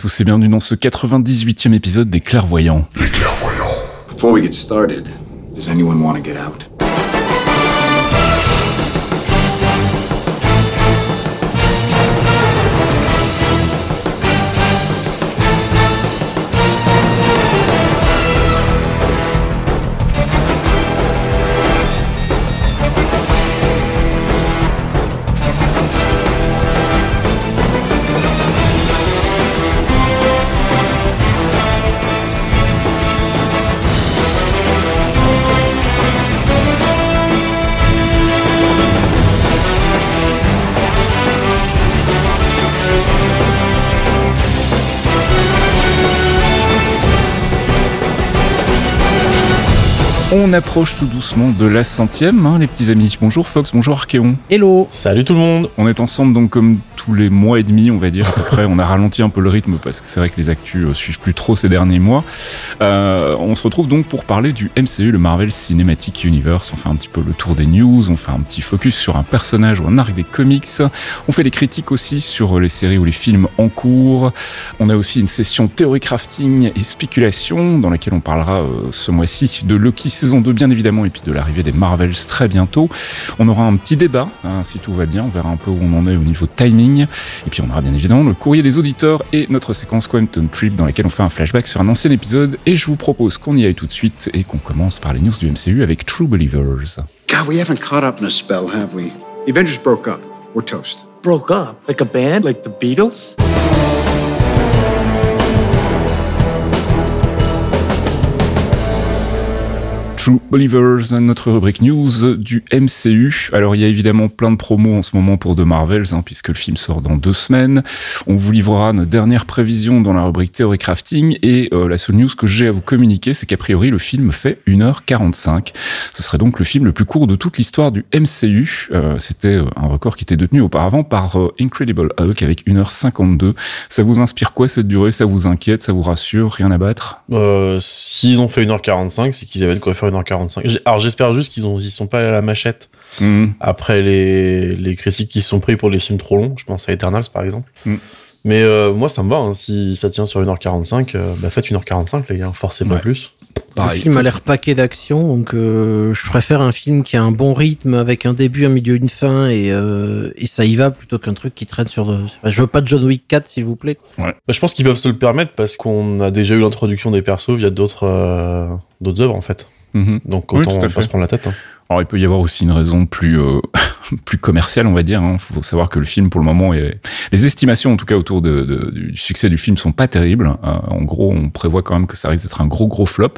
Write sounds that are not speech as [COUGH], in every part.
Tous et bienvenue dans ce 98e épisode des Clairvoyants. Les clairvoyants. Before we get started, does anyone want to get out? On approche tout doucement de la centième, hein, les petits amis. Bonjour Fox, bonjour Archeon. Hello Salut tout le monde On est ensemble donc comme tous les mois et demi, on va dire à peu près. On a ralenti un peu le rythme parce que c'est vrai que les actus euh, suivent plus trop ces derniers mois. Euh, on se retrouve donc pour parler du MCU, le Marvel Cinematic Universe. On fait un petit peu le tour des news, on fait un petit focus sur un personnage ou un arc des comics. On fait des critiques aussi sur les séries ou les films en cours. On a aussi une session théorie crafting et spéculation dans laquelle on parlera euh, ce mois-ci de Loki saison 2 bien évidemment et puis de l'arrivée des Marvels très bientôt. On aura un petit débat hein, si tout va bien, on verra un peu où on en est au niveau timing et puis on aura bien évidemment le courrier des auditeurs et notre séquence Quantum Trip dans laquelle on fait un flashback sur un ancien épisode et je vous propose qu'on y aille tout de suite et qu'on commence par les news du MCU avec True Believers. God, we haven't caught up in a spell, have we? The Avengers broke up. We're toast. Broke up? Like a band? Like the Beatles? True Believers, notre rubrique news du MCU. Alors il y a évidemment plein de promos en ce moment pour The Marvels, hein, puisque le film sort dans deux semaines. On vous livrera nos dernières prévisions dans la rubrique Theory Crafting, et euh, la seule news que j'ai à vous communiquer, c'est qu'a priori le film fait 1h45. Ce serait donc le film le plus court de toute l'histoire du MCU. Euh, C'était euh, un record qui était détenu auparavant par Incredible Hulk avec 1h52. Ça vous inspire quoi cette durée? Ça vous inquiète? Ça vous rassure? Rien à battre? S'ils ont fait 1h45, c'est qu'ils avaient de quoi faire 1h45. J'ai- Alors j'espère juste qu'ils ils sont pas allés à la machette Hmm. après les, les critiques qui se sont pris pour les films trop longs. Je pense à Eternals par exemple. Mm. Mais euh, moi ça me va, hein. si ça tient sur 1h45, euh, bah faites 1h45 les gars, forcez pas Ouais. plus. Pareil. le film a l'air paqué d'action, donc euh, je préfère un film qui a un bon rythme avec un début, un milieu, une fin et, euh, et ça y va plutôt qu'un truc qui traîne sur. De... Je veux pas de John Wick 4 s'il vous plaît. Bah, je pense qu'ils peuvent se le permettre parce qu'on a déjà eu l'introduction des persos via d'autres euh, d'autres œuvres en fait. Mhm. Donc autant à pas se prendre la tête. hein. Alors, il peut y avoir aussi une raison plus euh, [LAUGHS] plus commerciale, on va dire. Il faut savoir que le film, pour le moment, est... les estimations, en tout cas, autour de, de- du succès du film, sont pas terribles. Euh, en gros, on prévoit quand même que ça risque d'être un gros gros flop.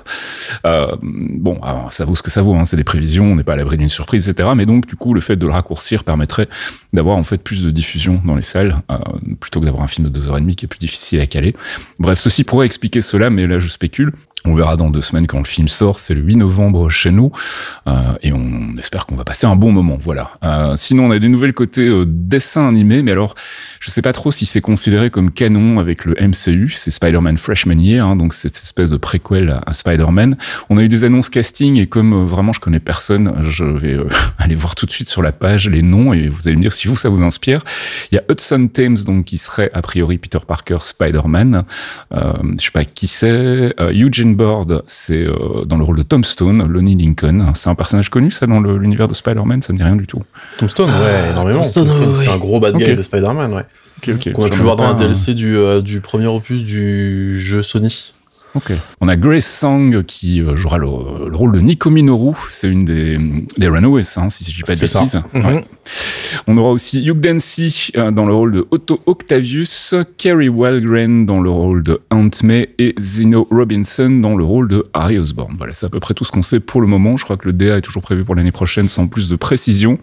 Euh, bon, alors, ça vaut ce que ça vaut. Hein, c'est des prévisions, on n'est pas à l'abri d'une surprise, etc. Mais donc, du coup, le fait de le raccourcir permettrait d'avoir en fait plus de diffusion dans les salles, euh, plutôt que d'avoir un film de deux heures et demie qui est plus difficile à caler. Bref, ceci pourrait expliquer cela, mais là, je spécule. On verra dans deux semaines quand le film sort. C'est le 8 novembre chez nous. Euh, et on espère qu'on va passer un bon moment. Voilà. Euh, sinon, on a des nouvelles côté euh, dessin animé, mais alors, je sais pas trop si c'est considéré comme canon avec le MCU. C'est Spider-Man Freshman Year, hein, donc cette espèce de préquel à, Spider-Man. On a eu des annonces casting et comme euh, vraiment je connais personne, je vais euh, [LAUGHS] aller voir tout de suite sur la page les noms et vous allez me dire si vous ça vous inspire. Il y a Hudson Thames donc qui serait a priori Peter Parker Spider-Man. Euh, je sais pas qui c'est. Eugene Board, c'est euh, dans le rôle de Tombstone, Lonnie Lincoln. C'est un personnage connu ça dans l'univers de Spider-Man, ça me dit rien du tout. Tombstone, ouais, énormément. Tombstone, Tombstone, ouais. c'est un gros bad guy de Spider-Man, ouais. Ok, ok. Qu'on a pu voir dans un DLC du, euh, du premier opus du jeu Sony. On a Grace Sang qui euh, jouera le, le rôle de Nico Minoru. C'est une des, des Runaways, hein, si je dis pas de bêtises. Ouais. On aura aussi Hugh Dancy euh, dans le rôle de Otto Octavius, Kerry Walgren dans le rôle de Aunt May et Zeno Robinson dans le rôle de Harry Osborn. Voilà, c'est à peu près tout ce qu'on sait pour le moment. Je crois que le DA est toujours prévu pour l'année prochaine sans plus de précision.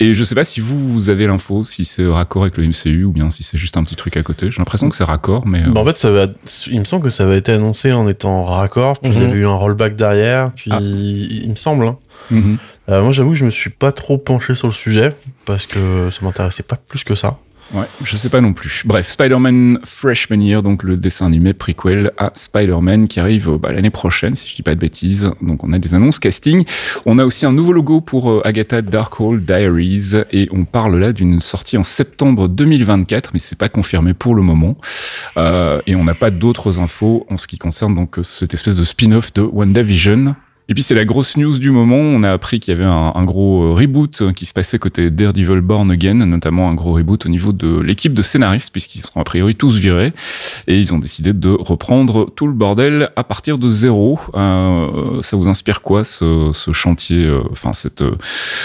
Et je sais pas si vous, vous avez l'info, si c'est raccord avec le MCU ou bien si c'est juste un petit truc à côté. J'ai l'impression que c'est raccord, mais... euh, Bah, en fait, ça va, il me semble que ça avait été annoncé en étant raccord, puis il y avait eu un rollback derrière, puis Ah. il, il me semble. hein. mhm. Euh, moi, j'avoue que je me suis pas trop penché sur le sujet parce que ça m'intéressait pas plus que ça. Ouais, je sais pas non plus. Bref, Spider-Man Freshman Year, donc le dessin animé prequel à Spider-Man qui arrive euh, bah, l'année prochaine, si je dis pas de bêtises. Donc on a des annonces casting. On a aussi un nouveau logo pour euh, Agatha Darkhold Diaries et on parle là d'une sortie en septembre 2024, mais c'est pas confirmé pour le moment. Euh, et on n'a pas d'autres infos en ce qui concerne donc cette espèce de spin-off de WandaVision. Et puis c'est la grosse news du moment. On a appris qu'il y avait un, un gros euh, reboot euh, qui se passait côté Daredevil Born Again, notamment un gros reboot au niveau de l'équipe de scénaristes, puisqu'ils seront a priori tous virés. Et ils ont décidé de reprendre tout le bordel à partir de zéro. Euh, ça vous inspire quoi ce, ce chantier, euh, enfin cette, euh,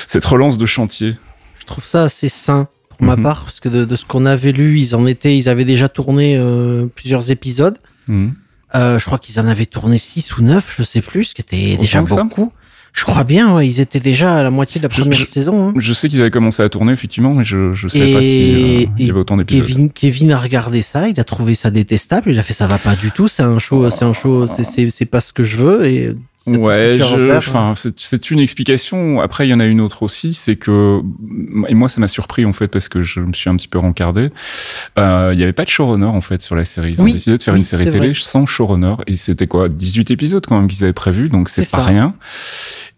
cette relance de chantier? Je trouve ça assez sain pour ma Mhm. part, parce que de, de ce qu'on avait lu, ils en étaient, ils avaient déjà tourné euh, plusieurs épisodes. Mhm. Euh, je crois qu'ils en avaient tourné 6 ou 9, je sais plus, ce qui était Autant déjà beaucoup. Je crois bien, ouais, ils étaient déjà à la moitié de la première je- saison. hein. Je sais qu'ils avaient commencé à tourner effectivement, mais je je savais Et- pas si euh, il y avait autant d'épisodes. Kevin, Kevin a regardé ça, il a trouvé ça détestable, il a fait ça va pas du tout, c'est un show, c'est un show, c'est- c'est c'est pas ce que je veux et Ouais, enfin, c'est- c'est une explication. Après, il y en a une autre aussi, c'est que et moi, ça m'a surpris en fait parce que je me suis un petit peu rencardé. Euh, Il y avait pas de showrunner en fait sur la série. Ils ont décidé de faire oui, une série télé vrai. sans showrunner et c'était quoi 18 épisodes quand même qu'ils avaient prévu, donc c'est C'est pas ça. rien.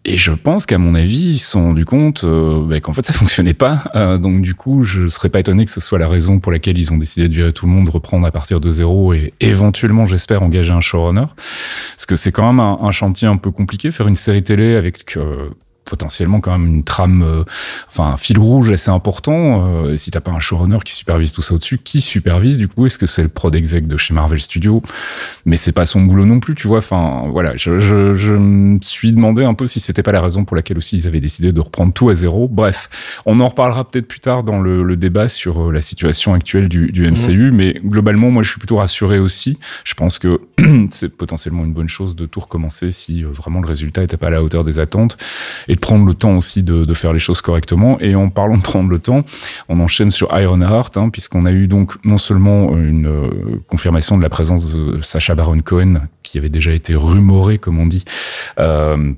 Et je pense qu'à mon avis, ils se sont rendus compte euh, bah, qu'en fait ça fonctionnait pas. Euh, donc du coup, je serais pas étonné que ce soit la raison pour laquelle ils ont décidé de virer tout le monde, reprendre à partir de zéro et éventuellement, j'espère, engager un showrunner. Parce que c'est quand même un, un chantier un peu compliqué, faire une série télé avec euh, potentiellement quand même une trame, euh, enfin un fil rouge assez important. Euh, et si t'as pas un showrunner qui supervise tout ça au-dessus, qui supervise du coup Est-ce que c'est le prod exec de chez Marvel Studios? Mais c'est pas son boulot non plus, tu vois. Enfin voilà, je, je, je me suis demandé un peu si c'était pas la raison pour laquelle aussi ils avaient décidé de reprendre tout à zéro. Bref, on en reparlera peut-être plus tard dans le, le débat sur euh, la situation actuelle du, du MCU, mais globalement, moi je suis plutôt rassuré aussi. Je pense que [CLEARS THROAT] c'est potentiellement une bonne chose de tout recommencer si euh, vraiment le résultat était pas à la hauteur des attentes et de prendre le temps aussi de, faire les choses correctement. Et en parlant de prendre le temps, on enchaîne sur Ironheart, hein, puisqu'on a eu donc non seulement une euh, confirmation de la présence de Sacha Baron Cohen, qui avait déjà été rumoré, comme on dit, euh,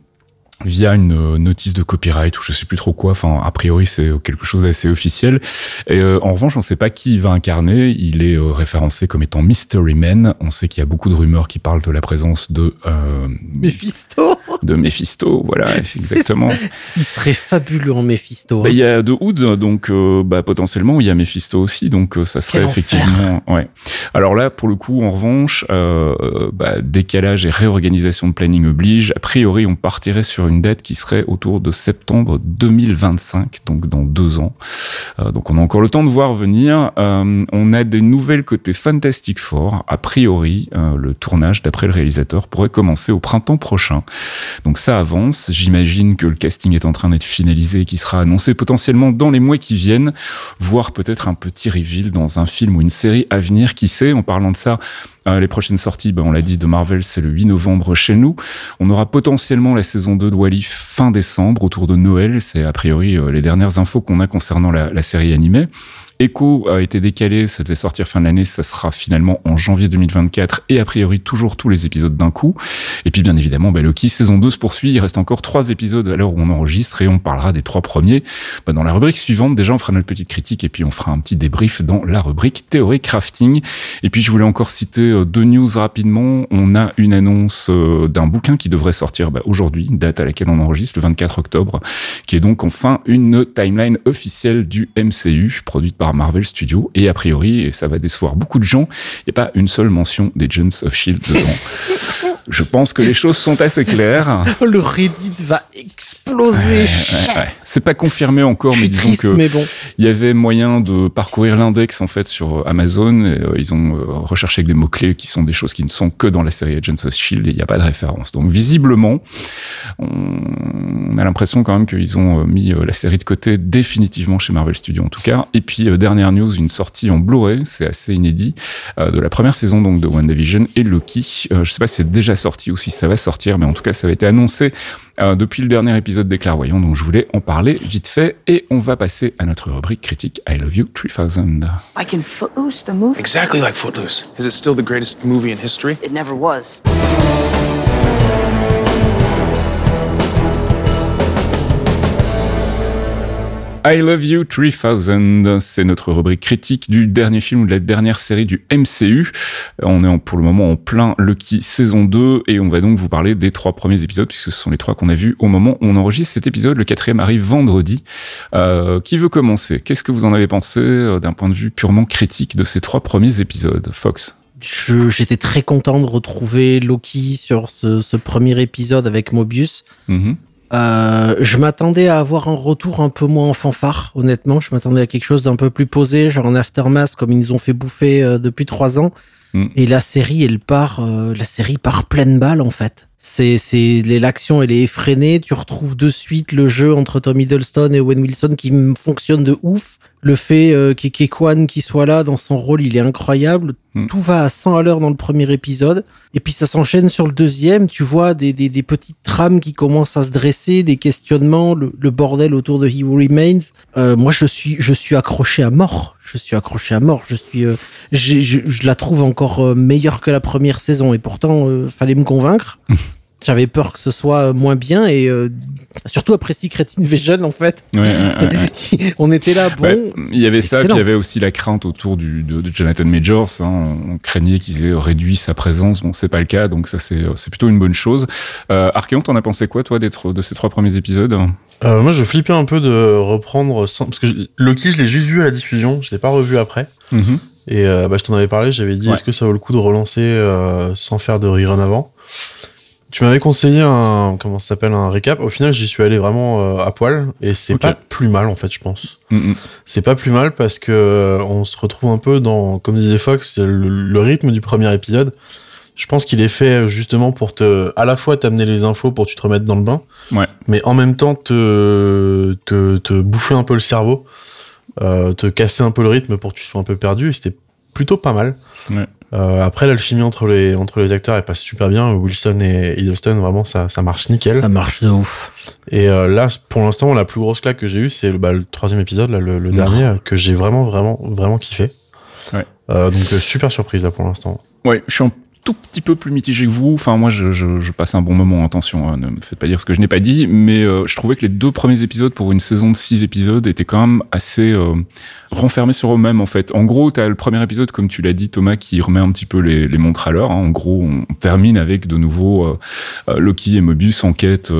via une euh, notice de copyright ou je sais plus trop quoi. Enfin, a priori, c'est quelque chose d'assez officiel. Et euh, en revanche, on ne sait pas qui il va incarner. Il est euh, référencé comme étant Mystery Man. On sait qu'il y a beaucoup de rumeurs qui parlent de la présence de euh, Mephisto, de Mephisto. Voilà, [LAUGHS] exactement. il serait fabuleux en Mephisto. Bah, hein. il y a The Hood, donc euh, bah, potentiellement il y a Mephisto aussi, donc euh, ça serait Quel effectivement. Ouais. Alors là, pour le coup, en revanche, euh, bah, décalage et réorganisation de planning oblige. A priori, on partirait sur une date qui serait autour de septembre 2025, donc dans deux ans. Euh, donc on a encore le temps de voir venir. On a des nouvelles côté Fantastic Four. A priori, le tournage, d'après le réalisateur, pourrait commencer au printemps prochain. Donc ça avance. J'imagine que le casting est en train d'être finalisé et qui sera annoncé potentiellement dans les mois qui viennent, voire peut-être un petit reveal dans un film ou une série à venir. Qui sait En parlant de ça, euh, les prochaines sorties, ben, on l'a dit, de Marvel, c'est le 8 novembre chez nous. On aura potentiellement la saison 2 de Walif fin décembre, autour de Noël. C'est a priori euh, les dernières infos qu'on a concernant la série animée. Echo a été décalé, ça devait sortir fin de l'année, ça sera finalement en janvier 2024 et a priori toujours tous les épisodes d'un coup. Et puis bien évidemment, bah, Loki saison 2 se poursuit, il reste encore trois épisodes à l'heure où on enregistre et on parlera des trois premiers bah, dans la rubrique suivante. Déjà, on fera notre petite critique et puis on fera un petit débrief dans la rubrique théorie crafting. Et puis je voulais encore citer euh, deux news rapidement. On a une annonce euh, d'un bouquin qui devrait sortir bah, aujourd'hui, date à laquelle on enregistre, le 24 octobre, qui est donc enfin une timeline officielle du MCU produite par Marvel Studios. Et a priori, et ça va décevoir beaucoup de gens, il n'y a pas une seule mention des Agents of Shield dedans. [LAUGHS] Je pense que les choses sont assez claires. [LAUGHS] Le Reddit va exploser. Ouais, ouais. C'est pas confirmé encore, mais disons triste, que mais bon. il y avait moyen de parcourir l'index en fait sur Amazon. Et, euh, ils ont euh, recherché avec des mots clés qui sont des choses qui ne sont que dans la série Agents of Shield et il n'y a pas de référence. Donc visiblement, on a l'impression quand même qu'ils ont euh, mis euh, la série de côté définitivement chez Marvel Studios en tout cas. Et puis euh, dernière news, une sortie en Blu-ray, c'est assez inédit, euh, de la première saison donc de WandaVision et Loki. Euh, je sais pas si c'est déjà sorti ou si ça va sortir, mais en tout cas ça avait été annoncé euh, depuis le dernier épisode des Clairvoyants, donc je voulais en parler vite fait et on va passer à notre rubrique critique I Love You 3000. Like in Footloose, the movie? Exactly like Footloose. Is it still the greatest movie in history? It never was. I Love You 3000, c'est notre rubrique critique du dernier film ou de la dernière série du MCU. On est pour le moment en plein Lucky saison 2 et on va donc vous parler des trois premiers épisodes puisque ce sont les trois qu'on a vus au moment où on enregistre cet épisode. Le quatrième arrive vendredi. Euh, qui veut commencer? Qu'est-ce que vous en avez pensé euh, d'un point de vue purement critique de ces trois premiers épisodes Fox? J'étais très content de retrouver Loki sur ce, ce premier épisode avec Mobius. Mhm. Euh, je m'attendais à avoir un retour un peu moins en fanfare, honnêtement. Je m'attendais à quelque chose d'un peu plus posé, genre un aftermath comme ils nous ont fait bouffer euh, depuis trois ans. Mm. Et la série, elle part, euh, la série part pleine balle en fait. C'est, c'est l'action, elle est effrénée. Tu retrouves de suite le jeu entre Tom Hiddleston et Owen Wilson qui fonctionne de ouf. Le fait euh, qu'Ekekwan qui soit là dans son rôle, il est incroyable. Mm. Tout va à 100 à l'heure dans le premier épisode. Et puis ça s'enchaîne sur le deuxième. Tu vois des, des, des petites trames qui commencent à se dresser, des questionnements, le, le bordel autour de He Who Remains. Euh, moi, je suis, je suis accroché à mort. Je suis accroché à mort. Je suis, euh, je, je la trouve encore euh, meilleure que la première saison. Et pourtant, euh, fallait me convaincre. [LAUGHS] J'avais peur que ce soit moins bien et euh, surtout après Secret Invasion en fait. Ouais, ouais, ouais. [LAUGHS] On était là, bon. Ouais, il y avait ça, puis il y avait aussi la crainte autour du, de, de Jonathan Majors. Hein. On craignait qu'ils aient réduit sa présence. Bon, c'est pas le cas, donc ça c'est c'est plutôt une bonne chose. Euh, Archeon, t'en as pensé quoi, toi, d'être de ces trois premiers épisodes? Euh, moi, je flippais un peu de reprendre sans... parce que je- Loki, je l'ai juste vu à la diffusion, je l'ai pas revu après. Mhm. Et euh, bah, je t'en avais parlé, j'avais dit Ouais. est-ce que ça vaut le coup de relancer euh, sans faire de rerun avant? Tu m'avais conseillé un comment ça s'appelle un récap. Au final, j'y suis allé vraiment euh, à poil et c'est pas plus mal en fait, je pense. Mhm. C'est pas plus mal parce que euh, on se retrouve un peu dans, comme disait Fox, le, le rythme du premier épisode. Je pense qu'il est fait justement pour te, à la fois t'amener les infos pour que tu te remettes dans le bain, Ouais. mais en même temps te, te, te bouffer un peu le cerveau, euh, te casser un peu le rythme pour que tu sois un peu perdu. Et c'était plutôt pas mal. Ouais. Euh, après, l'alchimie entre les, entre les acteurs, elle passe super bien. Wilson et Hiddleston, vraiment, ça, ça marche nickel. Ça marche de ouf. Et euh, là, pour l'instant, la plus grosse claque que j'ai eue, c'est le, bah, le troisième épisode, là, le, le dernier, euh, que j'ai vraiment, vraiment, vraiment kiffé. Ouais. Euh, donc, euh, super surprise là pour l'instant. Ouais, je suis un tout petit peu plus mitigé que vous. Enfin, moi, je, passe un bon moment. Attention, hein, ne me faites pas dire ce que je n'ai pas dit. Mais euh, je trouvais que les deux premiers épisodes pour une saison de six épisodes étaient quand même assez euh, renfermés sur eux-mêmes, en fait. En gros, t'as le premier épisode, comme tu l'as dit, Thomas, qui remet un petit peu les, les montres à l'heure. hein. En gros, on termine avec de nouveau euh, Loki et Mobius en quête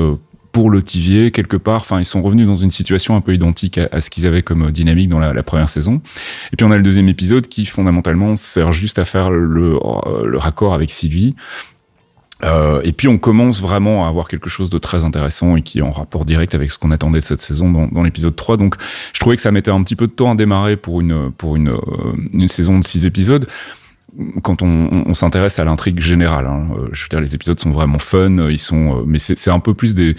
pour le Tivier, quelque part. Enfin, ils sont revenus dans une situation un peu identique à, ce qu'ils avaient comme euh, dynamique dans la, première saison. Et puis on a le deuxième épisode qui fondamentalement sert juste à faire le, euh, raccord avec Sylvie. Euh, et puis on commence vraiment à avoir quelque chose de très intéressant et qui est en rapport direct avec ce qu'on attendait de cette saison dans, l'épisode 3. Donc je trouvais que ça mettait un petit peu de temps à démarrer pour une, pour une, une saison de six épisodes quand on, s'intéresse à l'intrigue générale. hein. Euh, Je veux dire, les épisodes sont vraiment fun, euh, ils sont, euh, mais c'est un peu plus des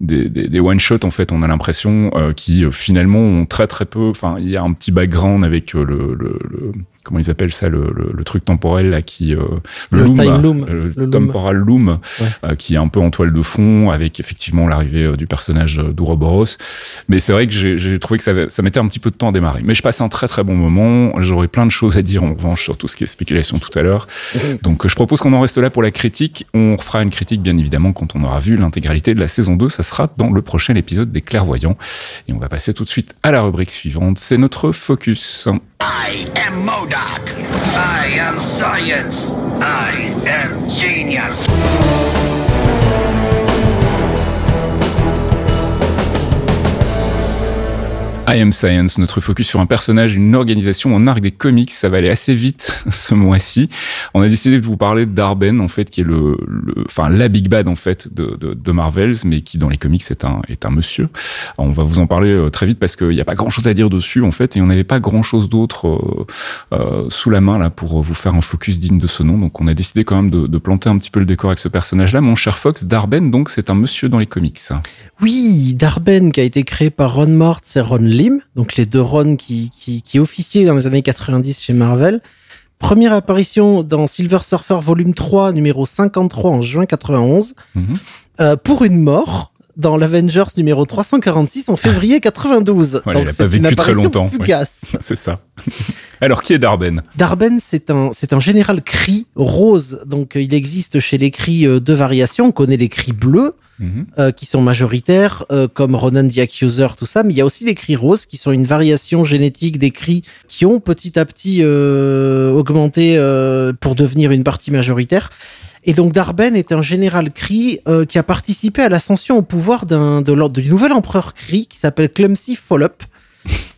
des, one shot en fait on a l'impression euh, qui finalement ont très très peu enfin il y a un petit background avec le, le, le- comment ils appellent ça le, le, le truc temporel là qui euh, Le time loom. Le temporal loom Ouais. euh, qui est un peu en toile de fond avec effectivement l'arrivée euh, du personnage euh, d'Ouroboros mais c'est vrai que j'ai trouvé que ça, ça mettait un petit peu de temps à démarrer mais je passe un très très bon moment j'aurais plein de choses à dire en revanche sur tout ce qui est spéculation tout à l'heure [LAUGHS] donc je propose qu'on en reste là pour la critique. On fera une critique bien évidemment quand on aura vu l'intégralité de la saison 2. Ça sera dans le prochain épisode des Clairvoyants. Et on va passer tout de suite à la rubrique suivante. C'est notre focus. I am Modoc. I am science. I am genius. I Am Science, notre focus sur un personnage, une organisation en arc des comics, ça va aller assez vite [LAUGHS] ce mois-ci. On a décidé de vous parler d'Arben, en fait, qui est le, enfin, la big bad, en fait, de, de, Marvels, mais qui, dans les comics, est un, est un monsieur. On va vous en parler euh, très vite parce qu'il n'y a pas grand-chose à dire dessus, en fait, et on n'avait pas grand-chose d'autre euh, euh, sous la main, là, pour vous faire un focus digne de ce nom. Donc, on a décidé quand même de, planter un petit peu le décor avec ce personnage-là. Mon cher Fox, Darben, donc, c'est un monsieur dans les comics. Oui, Darben qui a été créé par Ron Martz et Ron Lim, donc les deux Ron qui, qui, qui officiaient dans les années 90 chez Marvel. Première apparition dans Silver Surfer volume 3, numéro 53 en juin 91, Mhm. euh, pour une mort dans l'Avengers numéro 346 en février 92. Voilà, il donc a c'est pas une vécu très longtemps, fugace. [LAUGHS] c'est ça. [LAUGHS] Alors, qui est Darben? Darben, c'est un, c'est un général cri rose. Donc, euh, il existe chez les cris euh, deux variations. On connaît les cris bleus, Mhm. euh, qui sont majoritaires, euh, comme Ronan the Accuser, tout ça. Mais il y a aussi les cris roses, qui sont une variation génétique des cris qui ont petit à petit euh, augmenté euh, pour devenir une partie majoritaire. Et donc Darben est un général Kree euh, qui a participé à l'ascension au pouvoir d'un de l'ordre du nouvel empereur Kree qui s'appelle Clumsy Follop,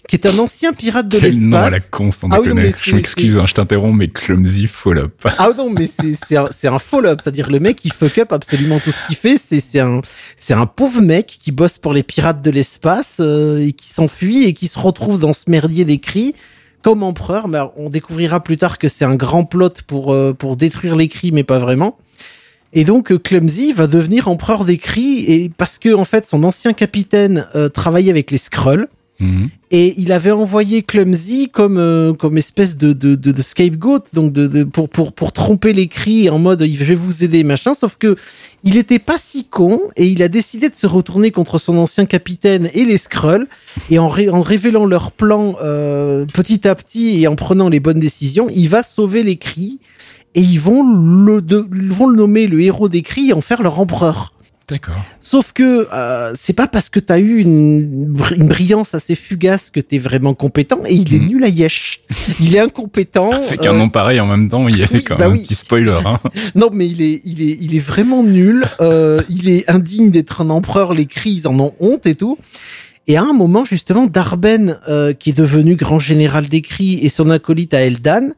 qui est un ancien pirate de Quel nom à la l'espace. con, sans Ah oui, non, Je m'excuse, hein, je t'interromps, mais clumsy follow up. Ah non, mais c'est c'est un, c'est un follow-up, c'est-à-dire le mec il fuck up absolument tout ce qu'il fait. C'est un un pauvre mec qui bosse pour les pirates de l'espace euh, et qui s'enfuit et qui se retrouve dans ce merdier des cris comme empereur. Mais on découvrira plus tard que c'est un grand plot pour euh, pour détruire les cris, mais pas vraiment. Et donc euh, Clumsy va devenir empereur des cris et parce que en fait son ancien capitaine euh, travaillait avec les Skrulls. Mhm. Et il avait envoyé Clumsy comme euh, comme espèce de de, de, de scapegoat, donc de, pour pour pour tromper les cris en mode je vais vous aider machin. Sauf que il était pas si con et il a décidé de se retourner contre son ancien capitaine et les Skrulls et en, ré- en révélant leur plan euh, petit à petit et en prenant les bonnes décisions, il va sauver les cris et ils vont le vont le nommer le héros des cris et en faire leur empereur. D'accord. Sauf que euh, c'est pas parce que t'as eu une, br- une brillance assez fugace que t'es vraiment compétent et il est Mhm. nul à yesh. Il est incompétent. [LAUGHS] Fait qu'un euh, nom pareil en même temps, il y avait [LAUGHS] oui, quand bah même oui. un petit spoiler. Hein. [LAUGHS] non mais il est il est il est vraiment nul. Euh, il est indigne d'être un empereur. Les cris ils en ont honte et tout. Et à un moment justement, Darben euh, qui est devenu grand général des cris et son acolyte à Eldan.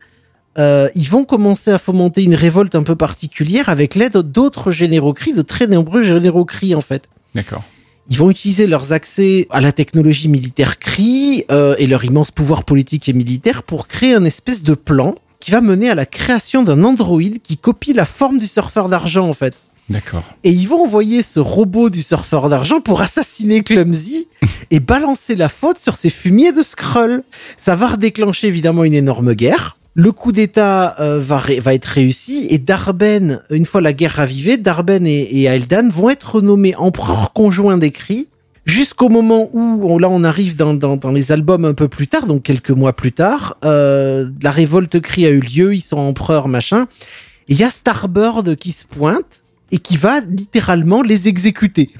Euh, ils vont commencer à fomenter une révolte un peu particulière avec l'aide d'autres généraux cris, de très nombreux généraux cris en fait. D'accord. Ils vont utiliser leurs accès à la technologie militaire CRI euh, et leur immense pouvoir politique et militaire pour créer un espèce de plan qui va mener à la création d'un androïde qui copie la forme du surfeur d'argent en fait. D'accord. Et ils vont envoyer ce robot du surfeur d'argent pour assassiner Clumsy [LAUGHS] et balancer la faute sur ces fumiers de Skrull. Ça va redéclencher évidemment une énorme guerre. Le coup d'État euh, va, va être réussi et Darben, une fois la guerre ravivée, Darben et, et Aeldan vont être nommés empereurs conjoints des cris jusqu'au moment où, on- là on arrive dans, dans, dans les albums un peu plus tard, donc quelques mois plus tard, euh, la révolte cri a eu lieu, ils sont empereurs, machin. Il y a Starbird qui se pointe et qui va littéralement les exécuter.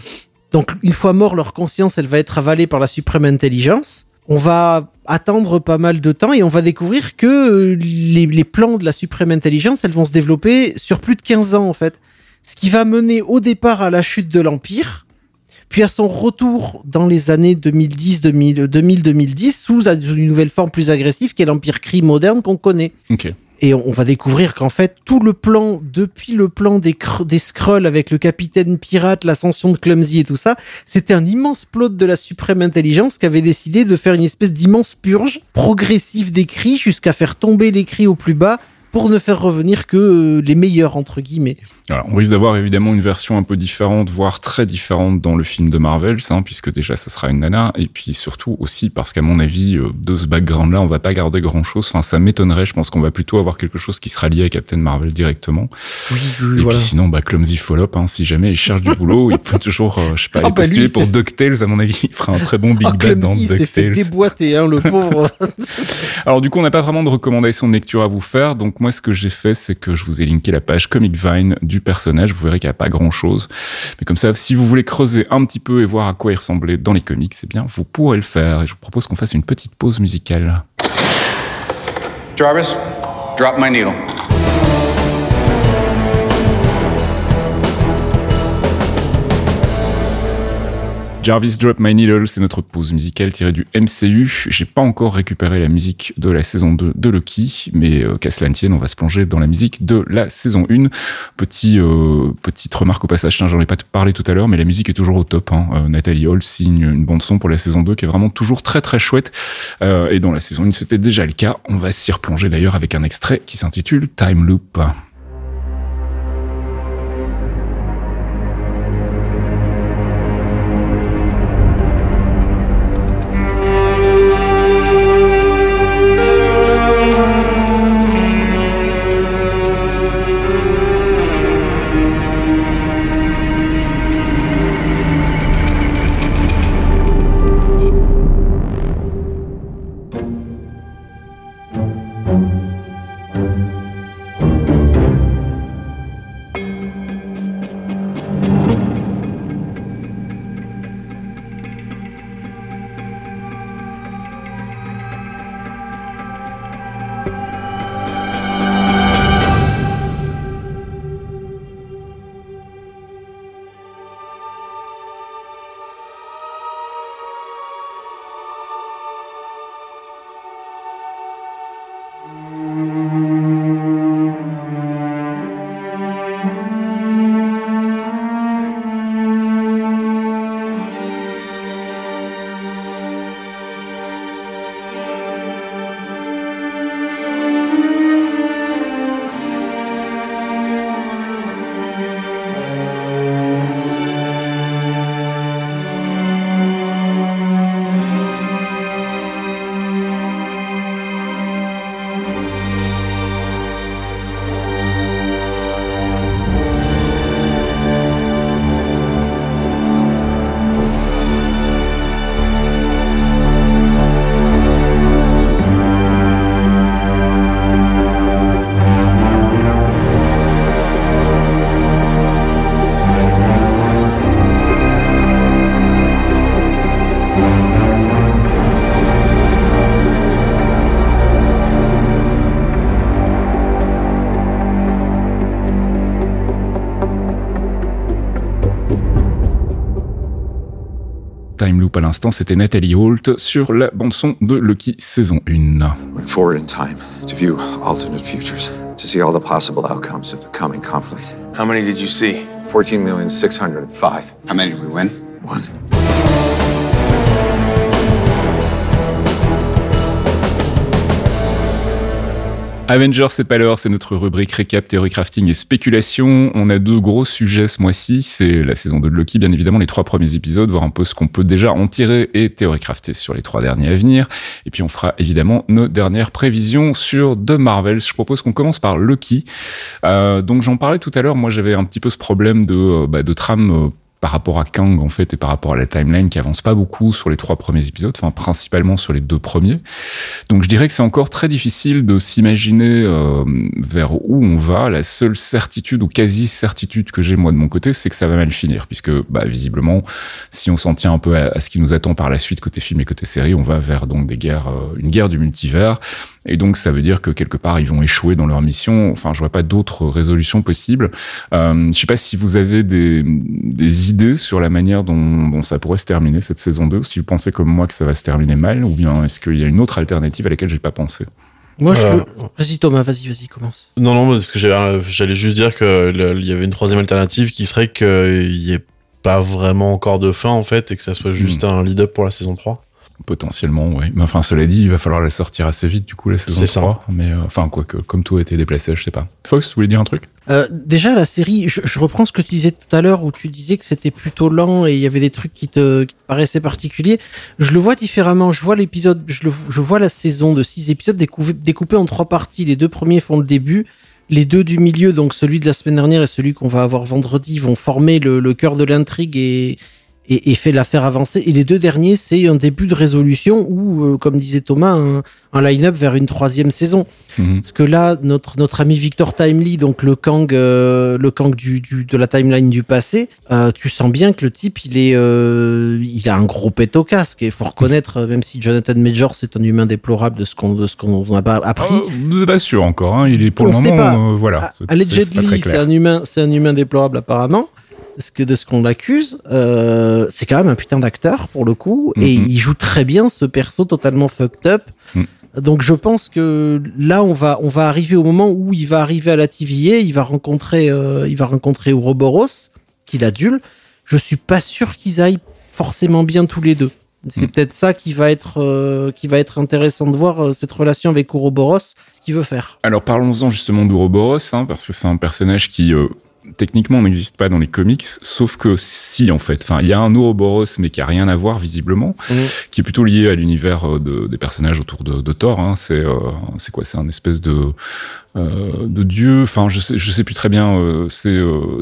Donc une fois mort, leur conscience, elle va être avalée par la suprême intelligence. On va attendre pas mal de temps et on va découvrir que euh, les, plans de la suprême intelligence, elles vont se développer sur plus de 15 ans en fait. Ce qui va mener au départ à la chute de l'Empire, puis à son retour dans les années 2010, 2000, 2000-2010 sous une nouvelle forme plus agressive qui est l'Empire Kree moderne qu'on connaît. Et on va découvrir qu'en fait, tout le plan, depuis le plan des, des Skrulls avec le capitaine pirate, l'ascension de Clumsy et tout ça, c'était un immense plot de la suprême intelligence qui avait décidé de faire une espèce d'immense purge progressive des cris jusqu'à faire tomber les cris au plus bas pour ne faire revenir que euh, les meilleurs, entre guillemets. Alors, on risque d'avoir évidemment une version un peu différente, voire très différente dans le film de Marvel, hein, puisque déjà ce sera une nana, et puis surtout aussi parce qu'à mon avis, euh, de ce background-là, on va pas garder grand-chose. Enfin, ça m'étonnerait. Je pense qu'on va plutôt avoir quelque chose qui sera lié à Captain Marvel directement. Oui, et puis sinon, bah, Clumsy Follop, hein, si jamais il cherche du [LAUGHS] boulot, il peut toujours, euh, je sais pas, Ah aller bah, lui, postuler il pour DuckTales. À mon avis, il fera un très bon Big Ah, Bad dans s'est fait DuckTales. déboîter, hein, le pauvre. [LAUGHS] Alors du coup, on n'a pas vraiment de recommandations de lecture à vous faire. Donc moi, ce que j'ai fait, c'est que je vous ai linké la page Comic Vine du personnage. Vous verrez qu'il n'y a pas grand-chose. Mais comme ça, si vous voulez creuser un petit peu et voir à quoi il ressemblait dans les comics, eh bien, vous pourrez le faire. Et je vous propose qu'on fasse une petite pause musicale. Jarvis, drop my needle. Jarvis Drop My Needle, c'est notre pause musicale tirée du MCU. J'ai pas encore récupéré la musique de la saison 2 de Loki, mais euh, qu'à on va se plonger dans la musique de la saison 1. Petit, euh, petite remarque au passage, j'en ai pas parlé tout à l'heure, mais la musique est toujours au top. Hein. Euh, Nathalie Hall signe une bande son pour la saison 2 qui est vraiment toujours très très chouette. Euh, et dans la saison 1, c'était déjà le cas. On va s'y replonger d'ailleurs avec un extrait qui s'intitule Time Loop. À l'instant, c'était Nathalie Holt sur la bande-son de Lucky saison 1. Went forward in time to view alternate futures, to see all the possible outcomes of the coming conflict. How many did you see? 14,605. How many did we win? One. Avengers, c'est pas l'heure, c'est notre rubrique récap, théorie crafting et spéculation. On a deux gros sujets ce mois-ci. C'est la saison 2 de Loki, bien évidemment, les trois premiers épisodes, voir un peu ce qu'on peut déjà en tirer et théorie crafter sur les trois derniers à venir. Et puis on fera évidemment nos dernières prévisions sur The Marvels. Je propose qu'on commence par Loki. Euh, donc j'en parlais tout à l'heure, moi j'avais un petit peu ce problème de, euh, bah, de trame euh, par rapport à Kang en fait et par rapport à la timeline qui avance pas beaucoup sur les trois premiers épisodes, enfin principalement sur les deux premiers. Donc je dirais que c'est encore très difficile de s'imaginer euh, vers où on va. La seule certitude ou quasi certitude que j'ai moi de mon côté, c'est que ça va mal finir, puisque bah, visiblement, si on s'en tient un peu à, ce qui nous attend par la suite côté film et côté série, on va vers donc des guerres, euh, une guerre du multivers. Et donc ça veut dire que quelque part ils vont échouer dans leur mission. Enfin, je vois pas d'autres résolutions possibles. Euh, je sais pas si vous avez des, des idées sur la manière dont, dont, ça pourrait se terminer cette saison 2, si vous pensez comme moi que ça va se terminer mal, ou bien est-ce qu'il y a une autre alternative à laquelle j'ai pas pensé? Moi, je veux... Vas-y, Thomas, vas-y, vas-y, commence. Non, non, parce que j'allais juste dire qu'il y avait une troisième alternative qui serait qu'il n'y ait pas vraiment encore de fin, en fait, et que ça soit juste mmh. un lead-up pour la saison 3. Potentiellement, oui. Mais enfin, cela dit, il va falloir la sortir assez vite, du coup, la saison 3. Ça. Mais euh, enfin, quoi que, comme tout a été déplacé, je sais pas. Fox, tu voulais dire un truc? Euh, Déjà, la série, je, je, reprends ce que tu disais tout à l'heure, où tu disais que c'était plutôt lent et il y avait des trucs qui te, qui te, paraissaient particuliers. Je le vois différemment. Je vois l'épisode, je, le, je vois la saison de six épisodes découpés, découpés en trois parties. Les deux premiers font le début. Les deux du milieu, donc celui de la semaine dernière et celui qu'on va avoir vendredi, vont former le, le cœur de l'intrigue et, et, et fait l'affaire avancer. Et les deux derniers, c'est un début de résolution ou, euh, comme disait Thomas, un, un line-up vers une troisième saison. Mmh. Parce que là, notre notre ami Victor Timely, donc le Kang, euh, le Kang du, du, de la timeline du passé, euh, tu sens bien que le type, il est, il a un gros pet au casque. Et faut reconnaître, même si Jonathan Major c'est un humain déplorable de ce qu'on de ce qu'on n'a pas appris. Oh, vous pas sûr encore. Hein. Il est pour On le sait moment, pas. euh, voilà. Allegedly, c'est un humain, c'est un humain déplorable apparemment. Ce que de ce qu'on l'accuse, euh, c'est quand même un putain d'acteur pour le coup, et Mhm. il joue très bien ce perso totalement fucked up. Mhm. Donc je pense que là on va on va arriver au moment où il va arriver à la TVA, il va rencontrer euh, il va rencontrer Ouroboros qu'il adule. Je suis pas sûr qu'ils aillent forcément bien tous les deux. C'est Mhm. peut-être ça qui va être euh, qui va être intéressant de voir euh, cette relation avec Ouroboros, ce qu'il veut faire. Alors parlons-en justement d'Ouroboros, hein, parce que c'est un personnage qui euh, techniquement n'existe pas dans les comics, sauf que si en fait, enfin il y a un Ouroboros mais qui a rien à voir visiblement, Mhm. qui est plutôt lié à l'univers euh, de- des personnages autour de, de Thor. Hein. C'est euh, c'est quoi? C'est un espèce de euh, de dieu. Enfin je sais je sais plus très bien. euh,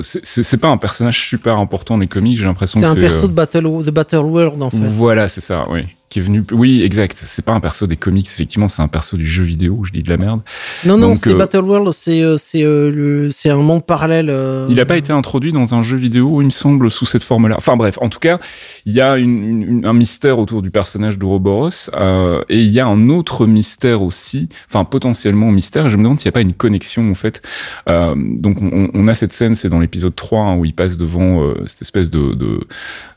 c'est pas un personnage super important dans les comics. J'ai l'impression C'est que un c'est perso euh, de Battle de Battle World en fait. Voilà, c'est ça, oui. Qui est venu. Oui, exact. C'est pas un perso des comics, effectivement, c'est un perso du jeu vidéo. Je dis de la merde. Non, non, c'est euh, Battle World, c'est euh, c'est euh, c'est un monde parallèle. euh, Il n'a pas été introduit dans un jeu vidéo, il me semble, sous cette forme-là. Enfin bref, en tout cas, il y a une- une- un mystère autour du personnage d'Ouroboros, euh, et il y a un autre mystère aussi, enfin potentiellement mystère, je me demande s'il n'y a pas une connexion en fait. Euh, donc on, on a cette scène, c'est dans l'épisode 3, hein, où il passe devant euh, cette espèce de... de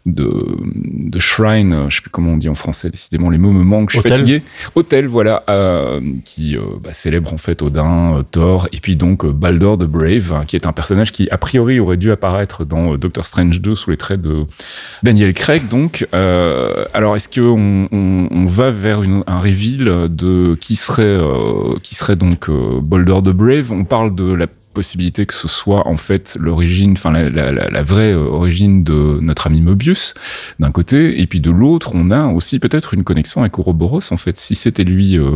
de, de shrine, euh, je sais plus comment on dit en français, décidément les mots me manquent, je suis Hôtel. fatigué. Hôtel, voilà, euh, qui euh, bah, célèbre en fait Odin, euh, Thor, et puis donc Baldur the Brave, hein, qui est un personnage qui a priori aurait dû apparaître dans Doctor Strange 2 sous les traits de Daniel Craig. Donc, alors est-ce que on, on, on va vers une, un reveal de qui serait qui serait donc Baldur the Brave? On parle de la possibilité que ce soit en fait l'origine, enfin la, la, la, vraie euh, origine de notre ami Mobius d'un côté, et puis de l'autre, on a aussi peut-être une connexion avec Ouroboros en fait. Si c'était lui, euh,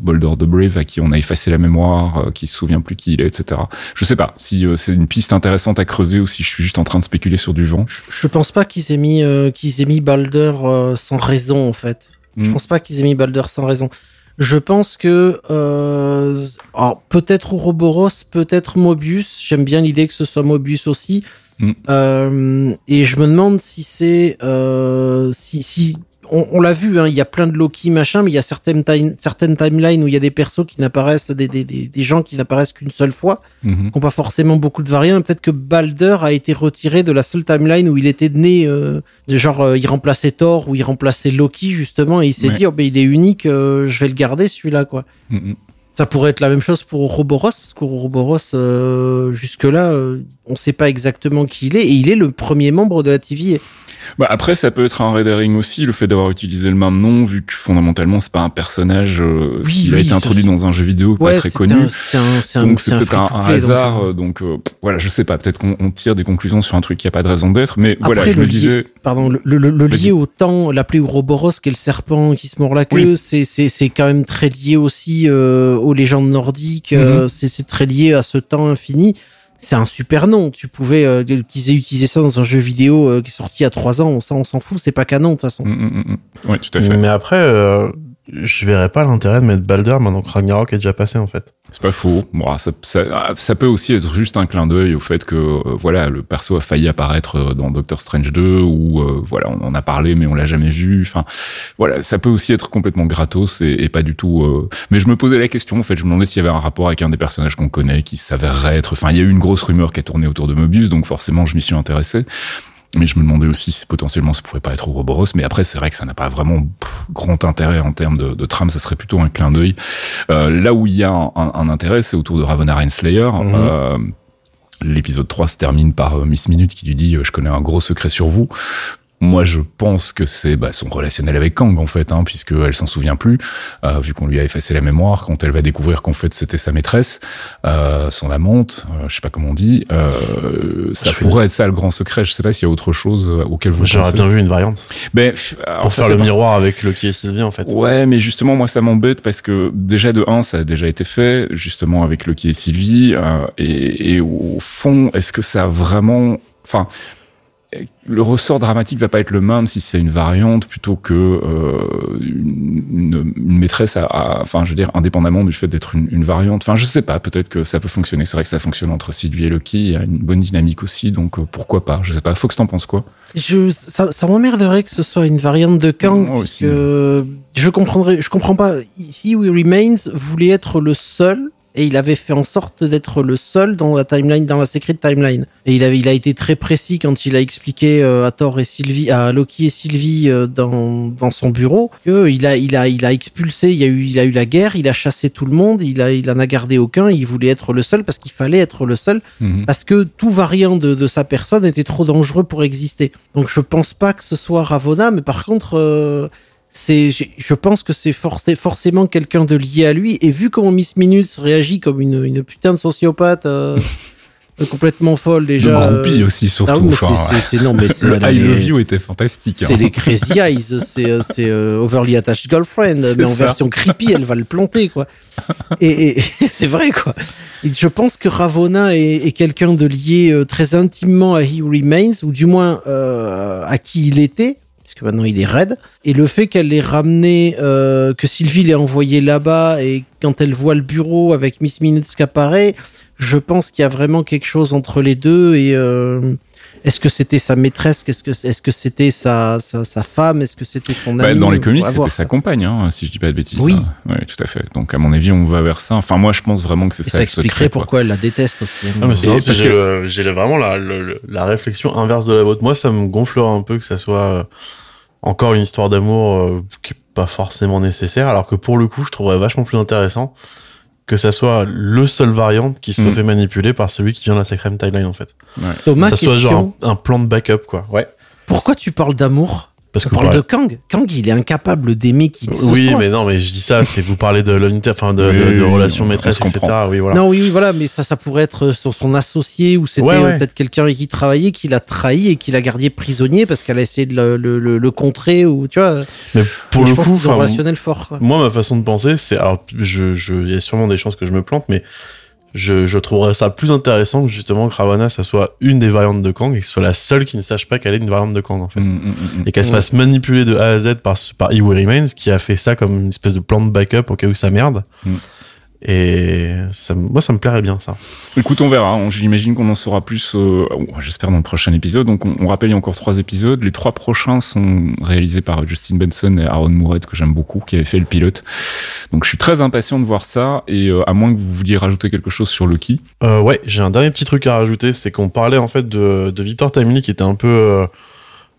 Baldur the Brave, à qui on a effacé la mémoire, euh, qui se souvient plus qui il est, etc. Je sais pas si euh, c'est une piste intéressante à creuser ou si je suis juste en train de spéculer sur du vent. Je, je pense pas qu'ils aient mis euh, qu'ils aient mis Balder euh, sans raison en fait. Je Mm. pense pas qu'ils aient mis Balder sans raison. Je pense que euh, alors, peut-être Ouroboros, peut-être Mobius. J'aime bien l'idée que ce soit Mobius aussi. Mm. Euh, et je me demande si c'est euh, si si on, on l'a vu, hein, il y a plein de Loki machin, mais il y a certaines time- certaines timelines où il y a des persos qui n'apparaissent, des, des, des, des gens qui n'apparaissent qu'une seule fois Mhm. qui n'ont pas forcément beaucoup de variants. Peut-être que Balder a été retiré de la seule timeline où il était né, euh, genre euh, il remplaçait Thor ou il remplaçait Loki justement, et il s'est Ouais. dit oh, ben, il est unique, euh, je vais le garder celui-là quoi. Mhm. Ça pourrait être la même chose pour Ouroboros parce jusque là euh, on sait pas exactement qui il est et il est le premier membre de la TVA. Bah après, ça peut être un red herring aussi, le fait d'avoir utilisé le même nom, vu que fondamentalement c'est pas un personnage. euh, Oui, S'il a été introduit dans un jeu vidéo pas très connu. un- c'est un, donc c'est peut-être un, un free-to-play, donc, hasard, euh, euh, donc, euh, voilà, je sais pas, peut-être qu'on on tire des conclusions sur un truc qui a pas de raison d'être, mais voilà, je le me lié- disais, Pardon, le, le, le lié au temps, l'appeler Ouroboros, qui est le serpent qui se mord la queue, Oui. c'est c'est c'est quand même très lié aussi euh, aux légendes nordiques. euh, Mhm. c'est c'est très lié à ce temps infini. C'est un super nom. Tu pouvais euh, qu'ils aient utilisé ça dans un jeu vidéo euh, qui est sorti il y a trois ans. Ça, on s'en fout. C'est pas canon de toute façon. Mm, mm, mm. ouais, tout à fait. Mais après, euh, je verrais pas l'intérêt de mettre Balder maintenant que Ragnarok est déjà passé en fait. C'est pas faux. Bon, ça, ça, ça peut aussi être juste un clin d'œil au fait que euh, voilà le perso a failli apparaître euh, dans Doctor Strange 2 ou euh, voilà on en a parlé mais on l'a jamais vu. Enfin voilà, ça peut aussi être complètement gratos et, et pas du tout. euh, Mais je me posais la question en fait, je me demandais s'il y avait un rapport avec un des personnages qu'on connaît qui s'avérerait être. Enfin il y a eu une grosse rumeur qui a tourné autour de Mobius donc forcément je m'y suis intéressé. Mais je me demandais aussi si potentiellement ça pouvait pas être Ouroboros. Mais après, c'est vrai que ça n'a pas vraiment grand intérêt en termes de, de trame. Ça serait plutôt un clin d'œil. Euh, là où il y a un, un- un intérêt, c'est autour de Ravonna Renslayer. Mhm. Euh, L'épisode 3 se termine par euh, Miss Minute qui lui dit Je connais un gros secret sur vous. Moi, je pense que c'est bah, son relationnel avec Kang, en fait, hein, puisqu'elle s'en souvient plus, euh, vu qu'on lui a effacé la mémoire, quand elle va découvrir qu'en fait c'était sa maîtresse, euh, son amante, euh, je sais pas comment on dit. Euh, ça Je pourrait être ça le grand secret. Je sais pas s'il y a autre chose euh, auquel vous J'aurais bien vu une variante Ben, pff, alors pour ça, faire le miroir avec Loki et Sylvie en fait. Ouais, mais justement, moi, ça m'embête parce que déjà de 1, ça a déjà été fait, justement avec Loki et Sylvie. euh, et, et au fond, est-ce que ça a vraiment... Enfin, le ressort dramatique va pas être le même si c'est une variante plutôt que euh, une, maîtresse à, enfin je veux dire indépendamment du fait d'être une, une variante. Enfin je sais pas peut-être que ça peut fonctionner. C'est vrai que ça fonctionne entre Sylvie et Loki. Il y a une bonne dynamique aussi donc euh, pourquoi pas? Je sais pas. Fox t'en penses quoi? Je, ça, ça m'emmerderait que ce soit une variante de Kang, parce que je comprendrais, je comprends pas. He Who Remains voulait être le seul et il avait fait en sorte d'être le seul dans la timeline, dans la secret timeline. Et il avait, il a été très précis quand il a expliqué euh, à Thor et Sylvie, à Loki et Sylvie euh, dans, dans son bureau que il a, il a, il a expulsé, il a eu, il a eu la guerre, il a chassé tout le monde, il a, il en a gardé aucun, il voulait être le seul parce qu'il fallait être le seul Mhm. parce que tout variant de, de sa personne était trop dangereux pour exister. Donc je pense pas que ce soit Ravonna, mais par contre, euh, c'est, je pense que c'est forcé- forcément quelqu'un de lié à lui. Et vu comment Miss Minutes réagit comme une, une putain de sociopathe euh, [LAUGHS] complètement folle déjà. groupie euh, aussi, surtout. ah oui, mais enfin, c'est- non, mais c'est [LAUGHS] le I Love You était fantastique. c'est hein. les Crazy [LAUGHS] Eyes, c'est euh, c'est euh, Overly Attached Girlfriend, mais en version creepy, elle va le planter quoi. Et, c'est vrai quoi. Et je pense que Ravonna est, est quelqu'un de lié euh, très intimement à He Remains, ou du moins euh, à qui il était, puisque maintenant il est raide. Et le fait qu'elle l'ait ramené, euh, que Sylvie l'ait envoyé là-bas, et quand elle voit le bureau avec Miss Minutes qui apparaît, je pense qu'il y a vraiment quelque chose entre les deux et euh, est-ce que c'était sa maîtresse? Qu'est-ce que est-ce que c'était sa, sa, sa femme? Est-ce que c'était son Bah, ami dans les comics, c'était sa compagne, hein, si je dis pas de bêtises. Oui. hein. Tout à fait. Donc, à mon avis, on va vers ça. Enfin, moi, je pense vraiment que c'est Et ça. ça le secret, expliquerait quoi. pourquoi elle la déteste aussi. hein. Ah, mais parce que euh, j'ai vraiment la, la réflexion inverse de la vôtre. Moi, ça me gonflerait un peu que ça soit euh, encore une histoire d'amour euh, qui est pas forcément nécessaire, alors que pour le coup, je trouverais vachement plus intéressant que ça soit le seul variant qui soit Mm. fait manipuler par celui qui vient de la Sacred Timeline, en fait. Thomas, ça soit genre un, un plan de backup, quoi. Ouais. Pourquoi tu parles d'amour? Parce On que parle de Kang. Kang, il est incapable d'aimer qui que ce Oui, soit. mais non, mais je dis ça, c'est vous parlez de l'unité, enfin de, Oui, de, de maîtresse, etc. Oui, voilà. Non, oui, oui, voilà, mais ça, ça pourrait être son, son associé ou c'était Ouais, euh, ouais. peut-être quelqu'un avec qui il travaillait qui l'a trahi et qui l'a gardé prisonnier parce qu'elle a essayé de le, le, le- le contrer ou tu vois. Mais pour le pense coup, qu'ils ont un enfin, relationnel fort. Quoi. Moi, ma façon de penser, c'est alors, je, je, il y a sûrement des chances que je me plante, mais je, je trouverais ça plus intéressant que justement que Ravana, ça soit une des variantes de Kang et que ce soit la seule qui ne sache pas qu'elle est une variante de Kang, en fait. Mm, mm, mm. Et qu'elle se fasse manipuler de A à Z par, par Who Remains, qui a fait ça comme une espèce de plan de backup au cas où ça merde. Et ça, moi, ça me plairait bien, ça. Écoute, on verra. J'imagine qu'on en saura plus, euh, j'espère, dans le prochain épisode. Donc, on, on rappelle, il y a encore trois épisodes. Les trois prochains sont réalisés par Justin Benson et Aaron Moorhead, que j'aime beaucoup, qui avait fait le pilote. Donc, je suis très impatient de voir ça. Et euh, à moins que vous vouliez rajouter quelque chose sur Loki. Euh, ouais, j'ai un dernier petit truc à rajouter, c'est qu'on parlait en fait de, de Victor Timely qui était un peu, euh,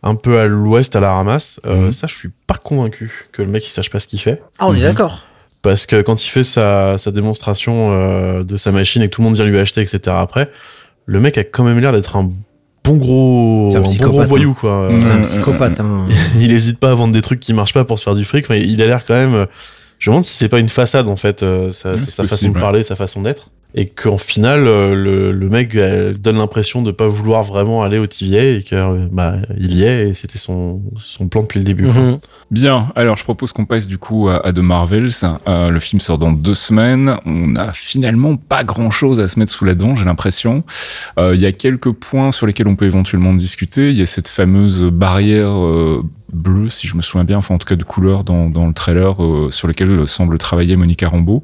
un peu à l'ouest à la ramasse. Euh, Mhm. Ça, je suis pas convaincu que le mec il sache pas ce qu'il fait. Ah, on est Mhm. d'accord. Parce que quand il fait sa, sa démonstration euh, de sa machine et que tout le monde vient lui acheter, etc. après, le mec a quand même l'air d'être un bon gros, un bon gros psychopathe, voyou, quoi. Mhm. C'est un Euh, psychopathe. Hein. [LAUGHS] il hésite pas à vendre des trucs qui marchent pas pour se faire du fric. Enfin, il a l'air quand même. euh, Je me demande si c'est pas une façade en fait, euh, sa, Oui, sa façon de ouais. parler, sa façon d'être, et qu'en final euh, le, le mec euh, donne l'impression de pas vouloir vraiment aller au TVA et que bah il y est et c'était son son plan depuis le début. quoi. Bien, alors je propose qu'on passe du coup à, à The Marvels. Euh, le film sort dans deux semaines. On n'a finalement pas grand-chose à se mettre sous la dent, j'ai l'impression. Euh, Il y a quelques points sur lesquels on peut éventuellement discuter. Il y a cette fameuse barrière euh, bleue, si je me souviens bien, enfin en tout cas de couleur dans, dans le trailer, sur lequel semble travailler Monica Rambeau,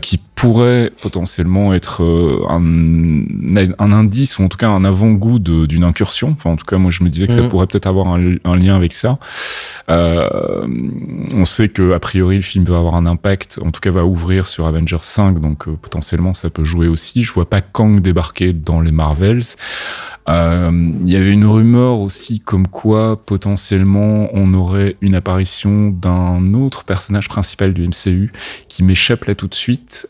qui pourrait potentiellement être un, un indice ou en tout cas un avant-goût d'une incursion. Enfin en tout cas moi je me disais que ça Mhm. pourrait peut-être avoir un, un lien avec ça. Euh, on sait que a priori le film va avoir un impact, en tout cas va ouvrir sur Avengers 5, donc euh, potentiellement ça peut jouer aussi. Je vois pas Kang débarquer dans les Marvels. Euh, Il y avait une rumeur aussi comme quoi potentiellement on aurait une apparition d'un autre personnage principal du MCU qui m'échappe là tout de suite.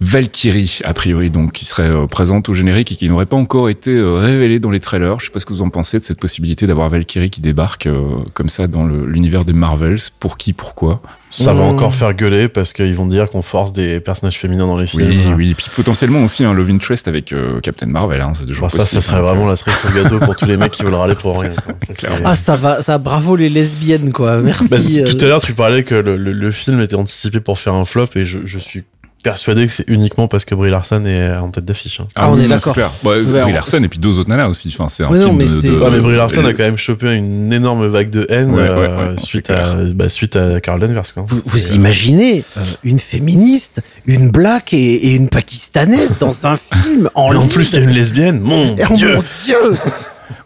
Euh, Valkyrie, a priori, donc, qui serait euh, présente au générique et qui n'aurait pas encore été euh, révélée dans les trailers. Je sais pas ce que vous en pensez de cette possibilité d'avoir Valkyrie qui débarque euh, comme ça dans l'univers des Marvels. Pour qui, pourquoi? Ça va Mhm. encore faire gueuler parce qu'ils vont dire qu'on force des personnages féminins dans les films. Oui, oui. Et puis potentiellement aussi un love interest avec euh, Captain Marvel. Hein, c'est toujours Bon, ça, ça serait vraiment euh, la cerise sur le gâteau pour tous les mecs qui veulent râler pour rien. quoi. Ça. Ah, ça va, ça bravo les lesbiennes, quoi. Merci. Bah, euh. Tout à l'heure, tu parlais que le, le- le film était anticipé pour faire un flop et je, je suis persuadé que c'est uniquement parce que Brie Larson est en tête d'affiche. hein. Ah, on oui, est d'accord. c'est. Bah, Ouais, Brie on- Larson et puis deux autres nanas aussi. Enfin, c'est un Ouais, non, film mais de- c'est- de- Ouais, mais Brie Larson euh, a quand même chopé une énorme vague de haine Ouais, ouais, euh, c'est suite, à, bah, suite à Carl Danvers. Quoi. Vous, vous C'est- imaginez euh, une féministe, une black et, et une pakistanaise dans un film en Et en plus, a une lesbienne. Mon Oh Dieu mon dieu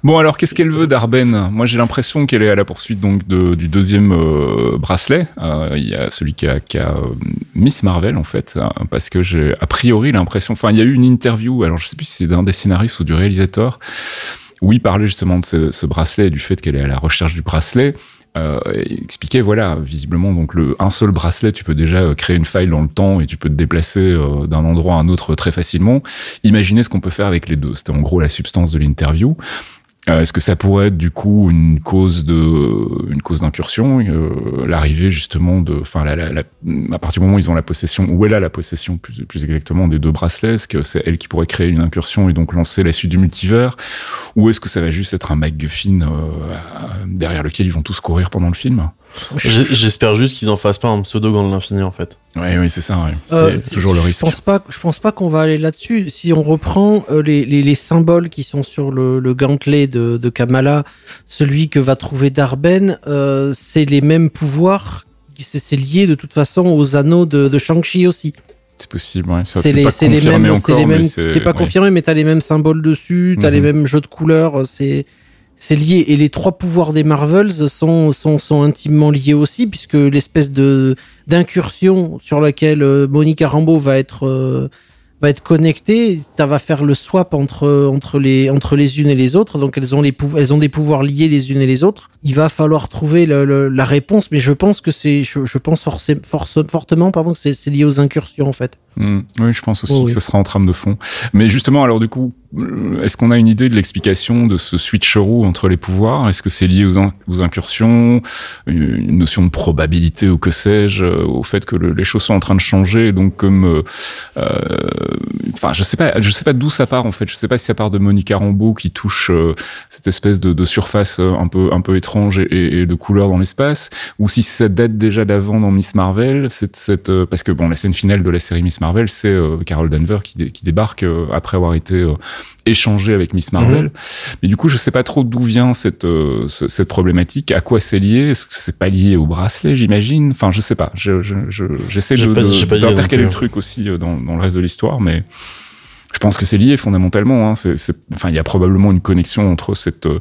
Bon, alors qu'est-ce qu'elle veut d'Arben? Moi, j'ai l'impression qu'elle est à la poursuite donc du deuxième euh, bracelet. Euh, Il y a celui qui a, qui euh, Miss Marvel en fait, hein, parce que j'ai a priori l'impression. Enfin, il y a eu une interview. Alors, je sais plus si c'est d'un des scénaristes ou du réalisateur où il parlait justement de ce bracelet et du fait qu'elle est à la recherche du bracelet. Euh, expliquait voilà visiblement donc le un seul bracelet tu peux déjà euh, créer une faille dans le temps et tu peux te déplacer euh, d'un endroit à un autre très facilement. Imaginez ce qu'on peut faire avec les deux. C'était en gros la substance de l'interview euh, Est-ce que ça pourrait être du coup une cause de une cause d'incursion, euh, l'arrivée justement de, enfin, à partir du moment où ils ont la possession, où elle a la possession plus, exactement des deux bracelets, est-ce que c'est elle qui pourrait créer une incursion et donc lancer la suite du multivers, ou est-ce que ça va juste être un MacGuffin euh, derrière lequel ils vont tous courir pendant le film? J'espère juste qu'ils en fassent pas un pseudo gant de l'infini en fait. Oui, oui, c'est ça. ouais. Euh, c'est toujours le je risque. pense pas, je pense pas qu'on va aller là-dessus. Si on reprend euh, les, les, les symboles qui sont sur le, le gantelet de, de Kamala, celui que va trouver Darben, euh, c'est les mêmes pouvoirs. C'est c'est lié de toute façon aux anneaux de, de Shang-Chi aussi. C'est possible. Ouais. Ça, C'est les, pas c'est les confirmé mêmes, c'est encore, les mêmes. c'est C'est pas ouais. confirmé, mais t'as les mêmes symboles dessus, t'as Mhm. les mêmes jeux de couleurs. C'est c'est lié. Et les trois pouvoirs des Marvels sont sont sont intimement liés aussi, puisque l'espèce de d'incursion sur laquelle euh, Monica Rambeau va être euh, va être connectée, ça va faire le swap entre entre les entre les unes et les autres. Donc elles ont les elles ont des pouvoirs liés les unes et les autres. Il va falloir trouver le- le- la réponse, mais je pense que c'est je, je pense force- fortement pardon que c'est lié aux incursions en fait. Mm. Oui, je pense aussi Oh, que oui. ce sera en trame de fond. Mais justement, alors du coup, est-ce qu'on a une idée de l'explication de ce switcheroo entre les pouvoirs? Est-ce que c'est lié aux, in- aux incursions, une notion de probabilité ou que sais-je, euh, au fait que le- les choses sont en train de changer, donc comme, euh, euh, enfin, je sais pas, je sais pas d'où ça part en fait. Je sais pas si ça part de Monica Rambeau qui touche euh, cette espèce de, surface euh, un peu un peu étrange et, de couleur dans l'espace, ou si ça date déjà d'avant dans Miss Marvel, cette, cette euh, parce que bon, la scène finale de la série Miss Marvel, c'est euh, Carol Danver qui, dé- qui débarque euh, après avoir été échangée avec Miss Marvel. Mais du coup, je sais pas trop d'où vient cette euh, ce- cette problématique, à quoi c'est lié? Est-ce que c'est pas lié au bracelet, j'imagine? Enfin, je sais pas. Je je- je- j'essaie de, d'intercaler le truc aussi euh, dans, dans le reste de l'histoire, mais je pense que c'est lié fondamentalement. Hein. C'est, c'est- enfin, il y a probablement une connexion entre cette euh,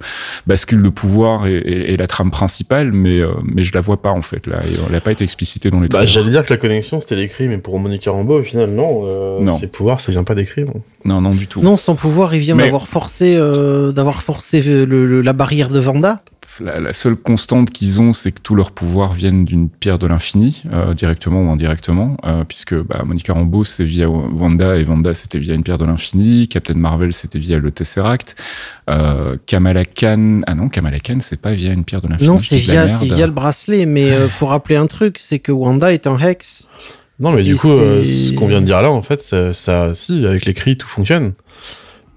bascule de pouvoir et, et- et la trame principale, mais euh, mais je la vois pas en fait là. Et elle n'a pas été explicitée dans les. Bah, j'allais dire que la connexion c'était l'écrit, mais pour Monica Rambeau, au final, non. euh, Non. Ses pouvoirs, ça vient pas d'écrit. non. Non, non du tout. Non, son pouvoir, il vient Mais- d'avoir forcé, euh, d'avoir forcé le- le- la barrière de Vanda. La, la seule constante qu'ils ont, c'est que tous leurs pouvoirs viennent d'une pierre de l'infini, euh, directement ou indirectement, euh, puisque bah, Monica Rambeau, c'est via Wanda, et Wanda, c'était via une pierre de l'infini, Captain Marvel, c'était via le Tesseract, euh, Kamala Khan, ah non, Kamala Khan, c'est pas via une pierre de l'infini. Non, c'est via, le bracelet, mais euh, faut rappeler un truc, c'est que Wanda est un hex. Non, mais du coup, euh, ce qu'on vient de dire là, en fait, ça, ça, si, avec l'écrit, tout fonctionne.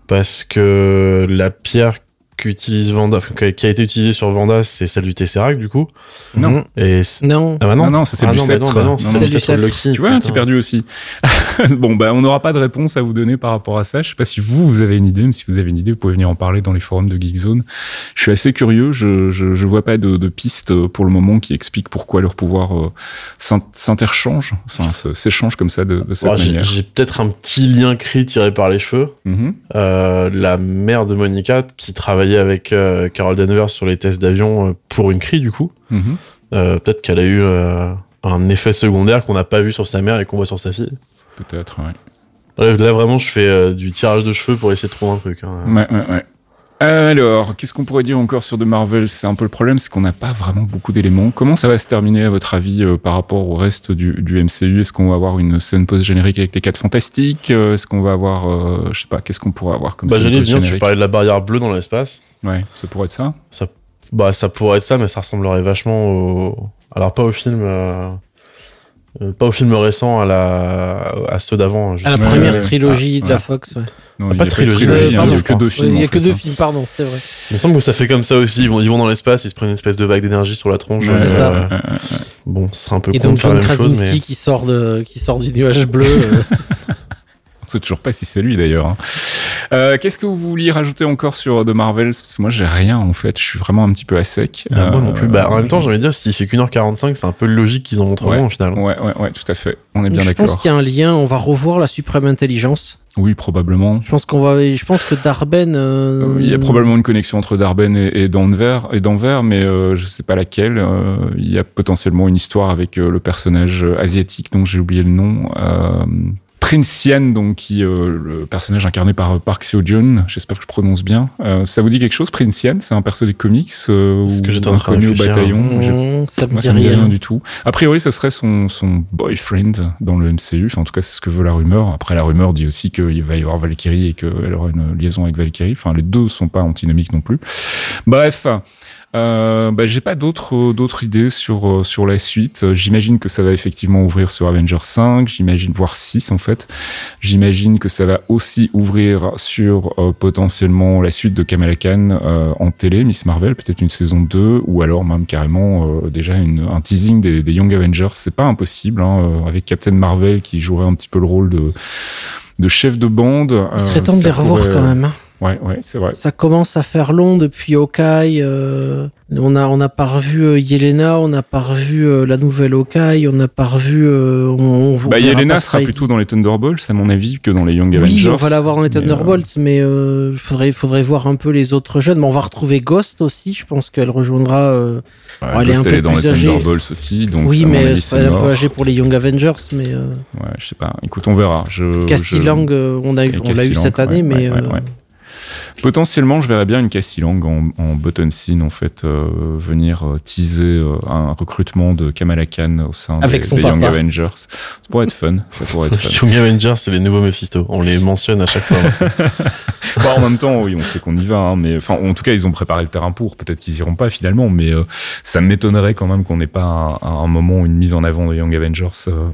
Parce que la pierre qu'utilise Vanda, qui a- été utilisée sur Vanda, c'est celle du Tesseract, du coup. Non. Et c- Non. ah bah non, Non, non, c'est ah du bah sceptre. non, bah c'est du sceptre. Tu vois, un petit perdu aussi. [LAUGHS] bon, bah, on n'aura pas de réponse à vous donner par rapport à ça. Je sais pas si vous, vous avez une idée, mais si vous avez une idée, vous pouvez venir en parler dans les forums de Geekzone. Je suis assez curieux. Je, je, je vois pas de, de piste euh, pour le moment qui explique pourquoi leur pouvoir euh, s'in- s'interchange, s'échange comme ça de, de cette manière. J'ai peut-être un petit lien cri tiré par les cheveux. Mhm. Euh, la mère de Monica, qui avec euh, Carol Danvers sur les tests d'avion euh, pour une cri, du coup. Mhm. Euh, peut-être qu'elle a eu euh, un effet secondaire qu'on n'a pas vu sur sa mère et qu'on voit sur sa fille. Peut-être, ouais. Là, là, vraiment, je fais du tirage de cheveux pour essayer de trouver un truc. hein. Ouais, ouais, ouais. Alors, qu'est-ce qu'on pourrait dire encore sur The Marvel C'est un peu le problème, c'est qu'on n'a pas vraiment beaucoup d'éléments. Comment ça va se terminer, à votre avis, euh, par rapport au reste du, du MCU Est-ce qu'on va avoir une scène post-générique avec les quatre fantastiques? Euh, Est-ce qu'on va avoir, euh, je sais pas, qu'est-ce qu'on pourrait avoir comme Bah, j'allais venir, tu parlais de la barrière bleue dans l'espace. Ouais, ça pourrait être ça. Ça, bah, ça pourrait être ça, mais ça ressemblerait vachement au. Alors, pas au film. euh, euh, Pas au film récent, à, la... à ceux d'avant. je À la Ouais, première ouais, ouais. trilogie Ah, de la ouais. Fox, ouais. Non, Ah, il pas y a trilogie, de ouais, trilogie, hein, pardon, il y a que deux films. Il y a en que fait, deux hein. films, pardon, c'est vrai. Il me semble que ça fait comme ça aussi. Ils vont, ils vont dans l'espace, ils se prennent une espèce de vague d'énergie sur la tronche. Ouais, C'est euh, ça. ouais, ouais, ouais. Bon, ce sera un peu Et con donc John chose, Krasinski mais. qui sort de qui sort du nuage bleu. euh, [LAUGHS] Toujours pas si c'est lui d'ailleurs. hein. Euh, Qu'est-ce que vous vouliez rajouter encore sur The Marvels? Parce que moi, j'ai rien en fait. Je suis vraiment un petit peu à sec. Bah, moi non plus. Euh, Bah, en même temps, j'ai envie de dire, s'il fait qu'une heure 45, c'est un peu logique qu'ils en montrent Ouais. au final. Ouais, ouais, ouais, tout à fait. On est bien je pense d'accord. qu'il y a un lien. On va revoir la suprême intelligence. Oui, probablement. Je pense qu'on va. Je pense que Darben. euh, Il y a probablement une connexion entre Darben et, et Denver, et Denver, mais euh, je sais pas laquelle. Euh, il y a potentiellement une histoire avec euh, le personnage asiatique dont j'ai oublié le nom. Prince Yan, donc qui euh, le personnage incarné par euh, Park Seo Joon. J'espère que je prononce bien. Euh, ça vous dit quelque chose, Prince Yan C'est un perso des comics euh, ce ou que j'étais inconnu au bataillon? Mmh, ça me moi, dit ça me dit rien. rien du tout. A priori, ça serait son, son boyfriend dans le MCU. Enfin, en tout cas, c'est ce que veut la rumeur. Après, la rumeur dit aussi qu'il va y avoir Valkyrie et qu'elle aura une liaison avec Valkyrie. Enfin, les deux sont pas antinomiques non plus. Bref. Euh, bah, j'ai pas d'autres d'autres idées sur euh, sur la suite. Euh, J'imagine que ça va effectivement ouvrir sur Avengers 5, j'imagine voire 6 en fait. J'imagine que ça va aussi ouvrir sur euh, potentiellement la suite de Kamala Khan euh, en télé, Miss Marvel, peut-être une saison 2 ou alors même carrément euh, déjà une, un teasing des, des Young Avengers. C'est pas impossible hein, euh, avec Captain Marvel qui jouerait un petit peu le rôle de de chef de bande. Il serait euh, temps de les revoir pourrait- quand même. Ouais, ouais, c'est vrai. Ça commence à faire long depuis Hawkeye. euh, on a on n'a pas revu euh, Yelena, on n'a pas revu euh, la nouvelle Hawkeye, on n'a pas revu. euh, on, on, on Bah, Yelena sera plutôt dans les Thunderbolts, à mon avis, que dans les Young Oui, Avengers. on va l'avoir dans les Mais, euh, Thunderbolts, mais il faudrait faudrait voir un peu les autres jeunes. Mais on va retrouver Ghost aussi. Je pense qu'elle rejoindra. elle est un elle peu est dans plus les âgée. Thunderbolts aussi, donc oui, mais avis, elle serait un peu âgée pour les Young Avengers. Mais Ouais, je sais pas. Écoute, on verra. Je, Cassie je- Lang, on a eu, on l'a Cassie eu cette année, mais ouais, euh, ouais, ouais. Potentiellement, je verrais bien une Cassie Lang en, en button scene, en fait, euh, venir euh, teaser euh, un recrutement de Kamala Khan au sein Avec des, son des Young. Avengers. Ça pourrait être fun. Ça pourrait être [LAUGHS] fun. Young Avengers, c'est les nouveaux Mephisto. On les mentionne à chaque fois. [LAUGHS] Bon, en même temps, oui, on sait qu'on y va, hein, mais enfin, en tout cas, ils ont préparé le terrain pour. Peut-être qu'ils iront pas finalement, mais euh, ça m'étonnerait quand même qu'on n'ait pas un, un moment, une mise en avant des Young Avengers. euh,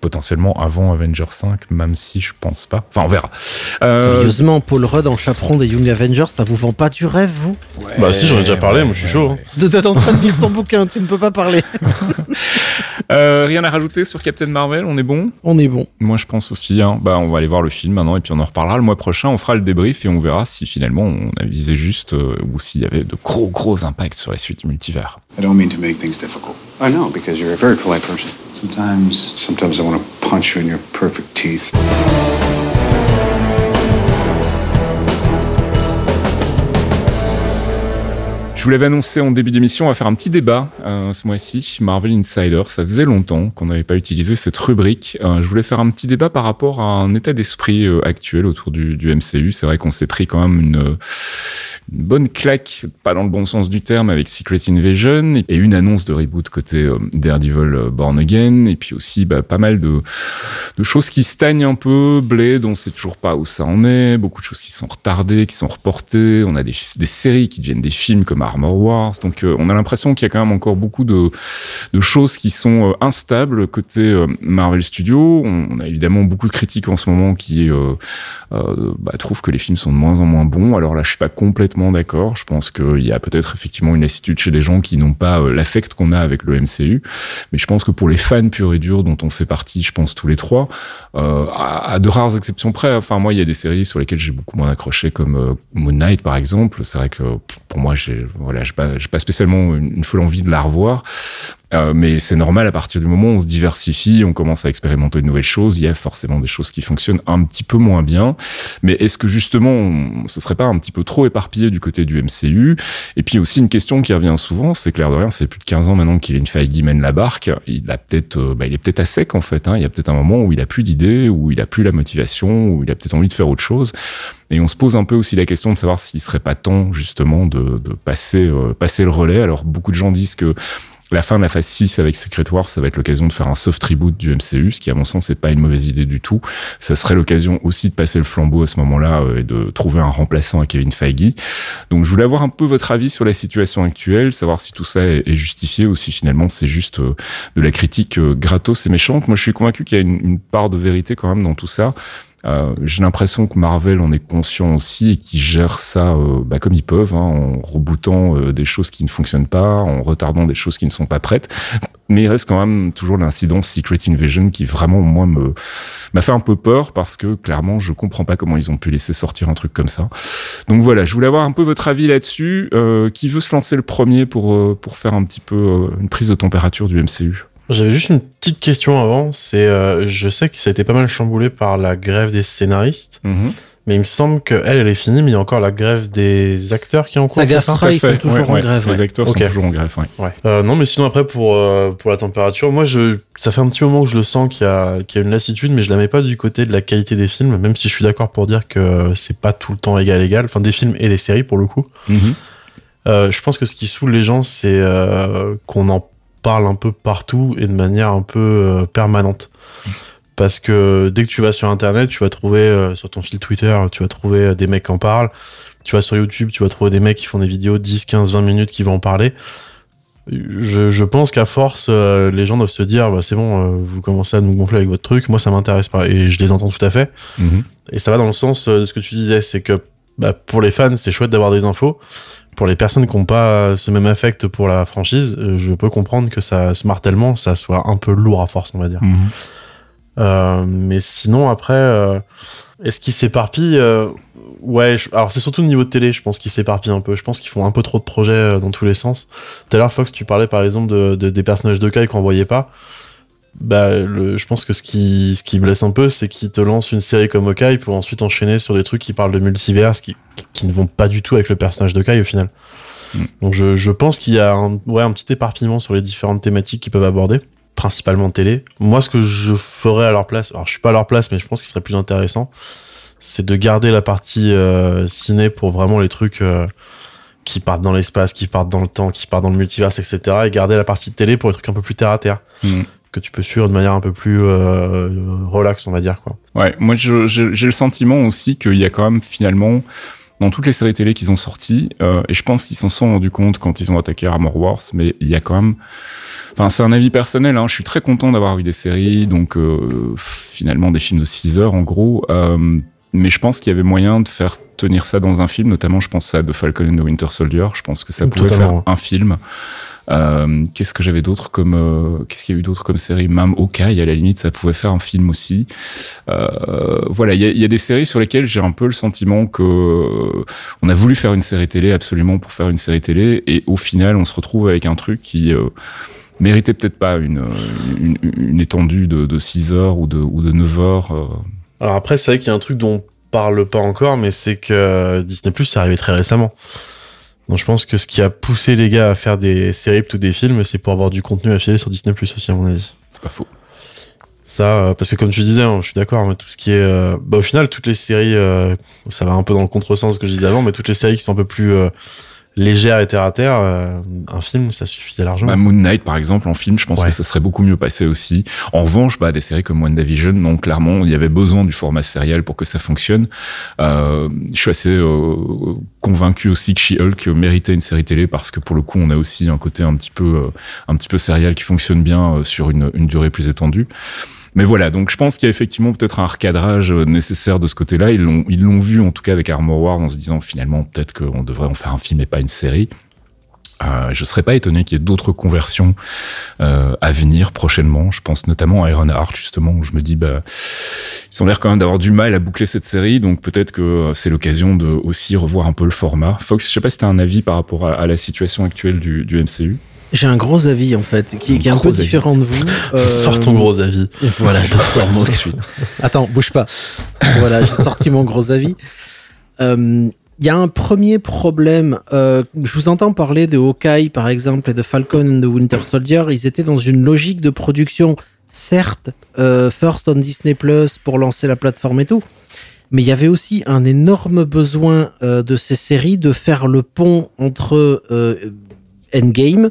potentiellement avant Avengers 5, même si je pense pas. Enfin, on verra. Euh, sérieusement, Paul Rudd en chaperon des Young Avengers, ça vous vend pas du rêve, vous? Bah, si, j'en ai déjà parlé, moi, je suis chaud, hein. Vous êtes en train de lire son bouquin, tu ne peux pas parler. [LAUGHS] Euh, rien à rajouter sur Captain Marvel, on est bon? On est bon. Moi, je pense aussi. Hein. Bah, on va aller voir le film maintenant et puis on en reparlera le mois prochain. On fera le débrief et on verra si finalement on a visé juste euh, ou s'il y avait de gros gros impacts sur les suites multivers. I don't mean to make things difficult. I know, because you're a very polite person. Sometimes, sometimes I want to punch you in your perfect teeth. Je vous l'avais annoncé en début d'émission, on va faire un petit débat euh, ce mois-ci, Marvel Insider. Ça faisait longtemps qu'on n'avait pas utilisé cette rubrique. Euh, je voulais faire un petit débat par rapport à un état d'esprit euh, actuel autour du, du MCU. C'est vrai qu'on s'est pris quand même une, une bonne claque, pas dans le bon sens du terme, avec Secret Invasion et une annonce de reboot côté euh, Daredevil euh, Born Again. Et puis aussi bah, pas mal de, choses qui stagnent un peu. Blade, on sait toujours pas où ça en est. Beaucoup de choses qui sont retardées, qui sont reportées. On a des, séries qui deviennent des films comme Armor Wars. Donc euh, on a l'impression qu'il y a quand même encore beaucoup de, choses qui sont instables côté Marvel Studios. On, on a évidemment beaucoup de critiques en ce moment qui bah, trouvent que les films sont de moins en moins bons. Alors là, je suis pas complètement d'accord. Je pense qu'il y a peut-être effectivement une lassitude chez les gens qui n'ont pas euh, l'affect qu'on a avec le MCU. Mais je pense que pour les fans purs et durs dont on fait partie, je pense tous les trois, euh, à, de rares exceptions près. Enfin, moi, il y a des séries sur lesquelles j'ai beaucoup moins accroché, comme euh, Moon Knight, par exemple. C'est vrai que pour moi, j'ai voilà, j'ai pas, spécialement une folle envie de la revoir. Euh, mais c'est normal à partir du moment où on se diversifie, on commence à expérimenter de nouvelles choses. Il y a forcément des choses qui fonctionnent un petit peu moins bien. Mais est-ce que justement, ce serait pas un petit peu trop éparpillé du côté du MCU Et puis aussi une question qui revient souvent, c'est clair de rien, c'est plus de 15 ans maintenant qu'il Kevin Feige mène la barque. Il a peut-être, euh, bah, il est peut-être à sec en fait. Hein. Il y a peut-être un moment où il a plus d'idées, où il a plus la motivation, où il a peut-être envie de faire autre chose. Et on se pose un peu aussi la question de savoir s'il serait pas temps justement de, de passer, euh, passer le relais. Alors beaucoup de gens disent que la fin de la phase 6 avec Secret Wars, ça va être l'occasion de faire un soft reboot du MCU, ce qui à mon sens c'est pas une mauvaise idée du tout. Ça serait l'occasion aussi de passer le flambeau à ce moment-là euh, et de trouver un remplaçant à Kevin Feige. Donc je voulais avoir un peu votre avis sur la situation actuelle, savoir si tout ça est, justifié ou si finalement c'est juste euh, de la critique euh, gratos et méchante. Moi je suis convaincu qu'il y a une part de vérité quand même dans tout ça. Euh, j'ai l'impression que Marvel en est conscient aussi et qu'ils gèrent ça euh, bah, comme ils peuvent, hein, en rebootant euh, des choses qui ne fonctionnent pas, en retardant des choses qui ne sont pas prêtes. mais il reste quand même toujours l'incident Secret Invasion qui vraiment moi me m'a fait un peu peur parce que clairement je comprends pas comment ils ont pu laisser sortir un truc comme ça. Donc voilà, je voulais avoir un peu votre avis là-dessus. Qui veut se lancer le premier pour pour faire un petit peu une prise de température du MCU J'avais juste une petite question avant. C'est, euh, je sais que ça a été pas mal chamboulé par la grève des scénaristes, mais il me semble que elle, elle est finie, mais il y a encore la grève des acteurs qui est en cours. Saga Aftra, ils sont Ouais, toujours en ouais, grève. Les ouais. acteurs sont toujours en grève. Ouais. Ouais. Euh, non, mais sinon après pour euh, pour la température, moi je ça fait un petit moment que je le sens qu'il y a qu'il y a une lassitude, mais je la mets pas du côté de la qualité des films, même si je suis d'accord pour dire que c'est pas tout le temps égal égal, enfin des films et des séries pour le coup. Mhm. Euh, je pense que ce qui saoule les gens, c'est euh, qu'on en parle un peu partout et de manière un peu euh, permanente. Parce que dès que tu vas sur Internet, tu vas trouver euh, sur ton fil Twitter, tu vas trouver euh, des mecs qui en parlent. Tu vas sur YouTube, tu vas trouver des mecs qui font des vidéos 10, 15, 20 minutes qui vont en parler. Je, je pense qu'à force, euh, les gens doivent se dire, bah, c'est bon, euh, vous commencez à nous gonfler avec votre truc, moi ça m'intéresse pas. Et je les entends tout à fait. Mhm. Et ça va dans le sens de ce que tu disais, c'est que bah, pour les fans, c'est chouette d'avoir des infos. Pour les personnes qui n'ont pas ce même affect pour la franchise, euh, je peux comprendre que ça se martèlement, ça soit un peu lourd à force, on va dire. Mhm. Euh, mais sinon, après, euh, est-ce qu'ils s'éparpillent euh, Ouais, je- alors c'est surtout le niveau de télé, je pense qu'ils s'éparpillent un peu. Je pense qu'ils font un peu trop de projets euh, dans tous les sens. Tout à l'heure, Fox, tu parlais par exemple de, de- des personnages de Kai qu'on voyait pas. Bah, le, je pense que ce qui, ce qui blesse un peu, c'est qu'ils te lancent une série comme Hawkeye pour ensuite enchaîner sur des trucs qui parlent de multiverse, qui, qui ne vont pas du tout avec le personnage de Kai au final. Mm. Donc je, je pense qu'il y a un, ouais, un petit éparpillement sur les différentes thématiques qu'ils peuvent aborder, principalement télé. Moi, ce que je ferais à leur place, alors je suis pas à leur place, mais je pense qu'il serait plus intéressant, c'est de garder la partie euh, ciné pour vraiment les trucs euh, qui partent dans l'espace, qui partent dans le temps, qui partent dans le multiverse, etc. Et garder la partie télé pour les trucs un peu plus terre à terre, Mhm. Que tu peux suivre de manière un peu plus euh, relax, on va dire quoi. Ouais, moi j'ai le sentiment aussi qu'il y a quand même finalement dans toutes les séries télé qu'ils ont sorties, euh, et je pense qu'ils s'en sont rendus compte quand ils ont attaqué Armor Wars, mais il y a quand même, enfin c'est un avis personnel, hein, je suis très content d'avoir eu des séries, donc euh, finalement des films de 6 heures en gros, euh, mais je pense qu'il y avait moyen de faire tenir ça dans un film, notamment je pense à The Falcon and the Winter Soldier, je pense que ça pouvait Totalement, faire un film. Euh, qu'est-ce que j'avais d'autre comme euh, qu'est-ce qu'il y a eu d'autre comme série? Même Hawkeye à la limite ça pouvait faire un film aussi euh, voilà il y a, des séries sur lesquelles j'ai un peu le sentiment que on a voulu faire une série télé absolument pour faire une série télé et au final on se retrouve avec un truc qui méritait peut-être pas une, une, étendue de, de 6 heures ou de, ou de 9 heures. Alors après, c'est vrai qu'il y a un truc dont on parle pas encore, mais c'est que Disney Plus, c'est arrivé très récemment. Donc je pense que ce qui a poussé les gars à faire des séries plutôt que des films, c'est pour avoir du contenu affilié sur Disney Plus aussi, à mon avis. c'est pas faux Ça, euh, parce que comme tu disais, hein, je suis d'accord, mais tout ce qui est, euh, bah, au final, toutes les séries, euh, ça va un peu dans le contresens que je disais avant, mais toutes les séries qui sont un peu plus euh, légères et terre à terre, euh, un film, ça suffisait largement. Bah, Moon Knight, par exemple, en film, je pense Ouais. que ça serait beaucoup mieux passé aussi. En revanche, bah, des séries comme WandaVision, non, clairement, il y avait besoin du format sériel pour que ça fonctionne. Euh, je suis assez euh, convaincu aussi que She-Hulk méritait une série télé parce que pour le coup, on a aussi un côté un petit peu, euh, un petit peu sériel qui fonctionne bien euh, sur une, une durée plus étendue. Mais voilà, donc je pense qu'il y a effectivement peut-être un recadrage euh, nécessaire de ce côté-là. Ils l'ont, vu en tout cas avec Armor Wars en se disant finalement peut-être qu'on devrait en faire un film et pas une série. Euh, je serais pas étonné qu'il y ait d'autres conversions euh, à venir prochainement. Je pense notamment à Ironheart justement où je me dis bah ils ont l'air quand même d'avoir du mal à boucler cette série, donc peut-être que c'est l'occasion de aussi revoir un peu le format. Fox, je sais pas si t'as un avis par rapport à, la situation actuelle du MCU. J'ai un gros avis en fait, qui, qui est un peu avis. différent de vous. Euh, [LAUGHS] Sors ton gros avis. Voilà, je sors moi aussi. Attends, bouge pas. Voilà, j'ai sorti mon gros avis. Euh, Il y a un premier problème. Euh, je vous entends parler de Hawkeye, par exemple, et de Falcon and the Winter Soldier. Ils étaient dans une logique de production, certes, euh, first on Disney Plus pour lancer la plateforme et tout. Mais il y avait aussi un énorme besoin euh, de ces séries de faire le pont entre euh, Endgame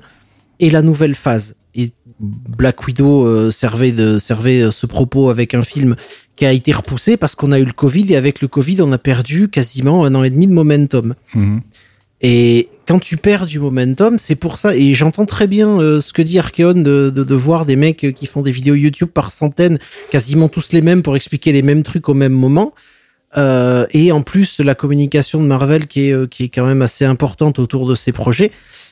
et la nouvelle phase. Et Black Widow euh, servait, de, servait euh, ce propos avec un film qui a été repoussé parce qu'on a eu le Covid et avec le Covid, on a perdu quasiment un an et demi de momentum. Et quand tu perds du momentum, c'est pour ça. Et j'entends très bien euh, ce que dit Archeon de, de, de voir des mecs qui font des vidéos YouTube par centaines, quasiment tous les mêmes pour expliquer les mêmes trucs au même moment. Euh, et en plus, la communication de Marvel qui est, qui est quand même assez importante autour de ces projets.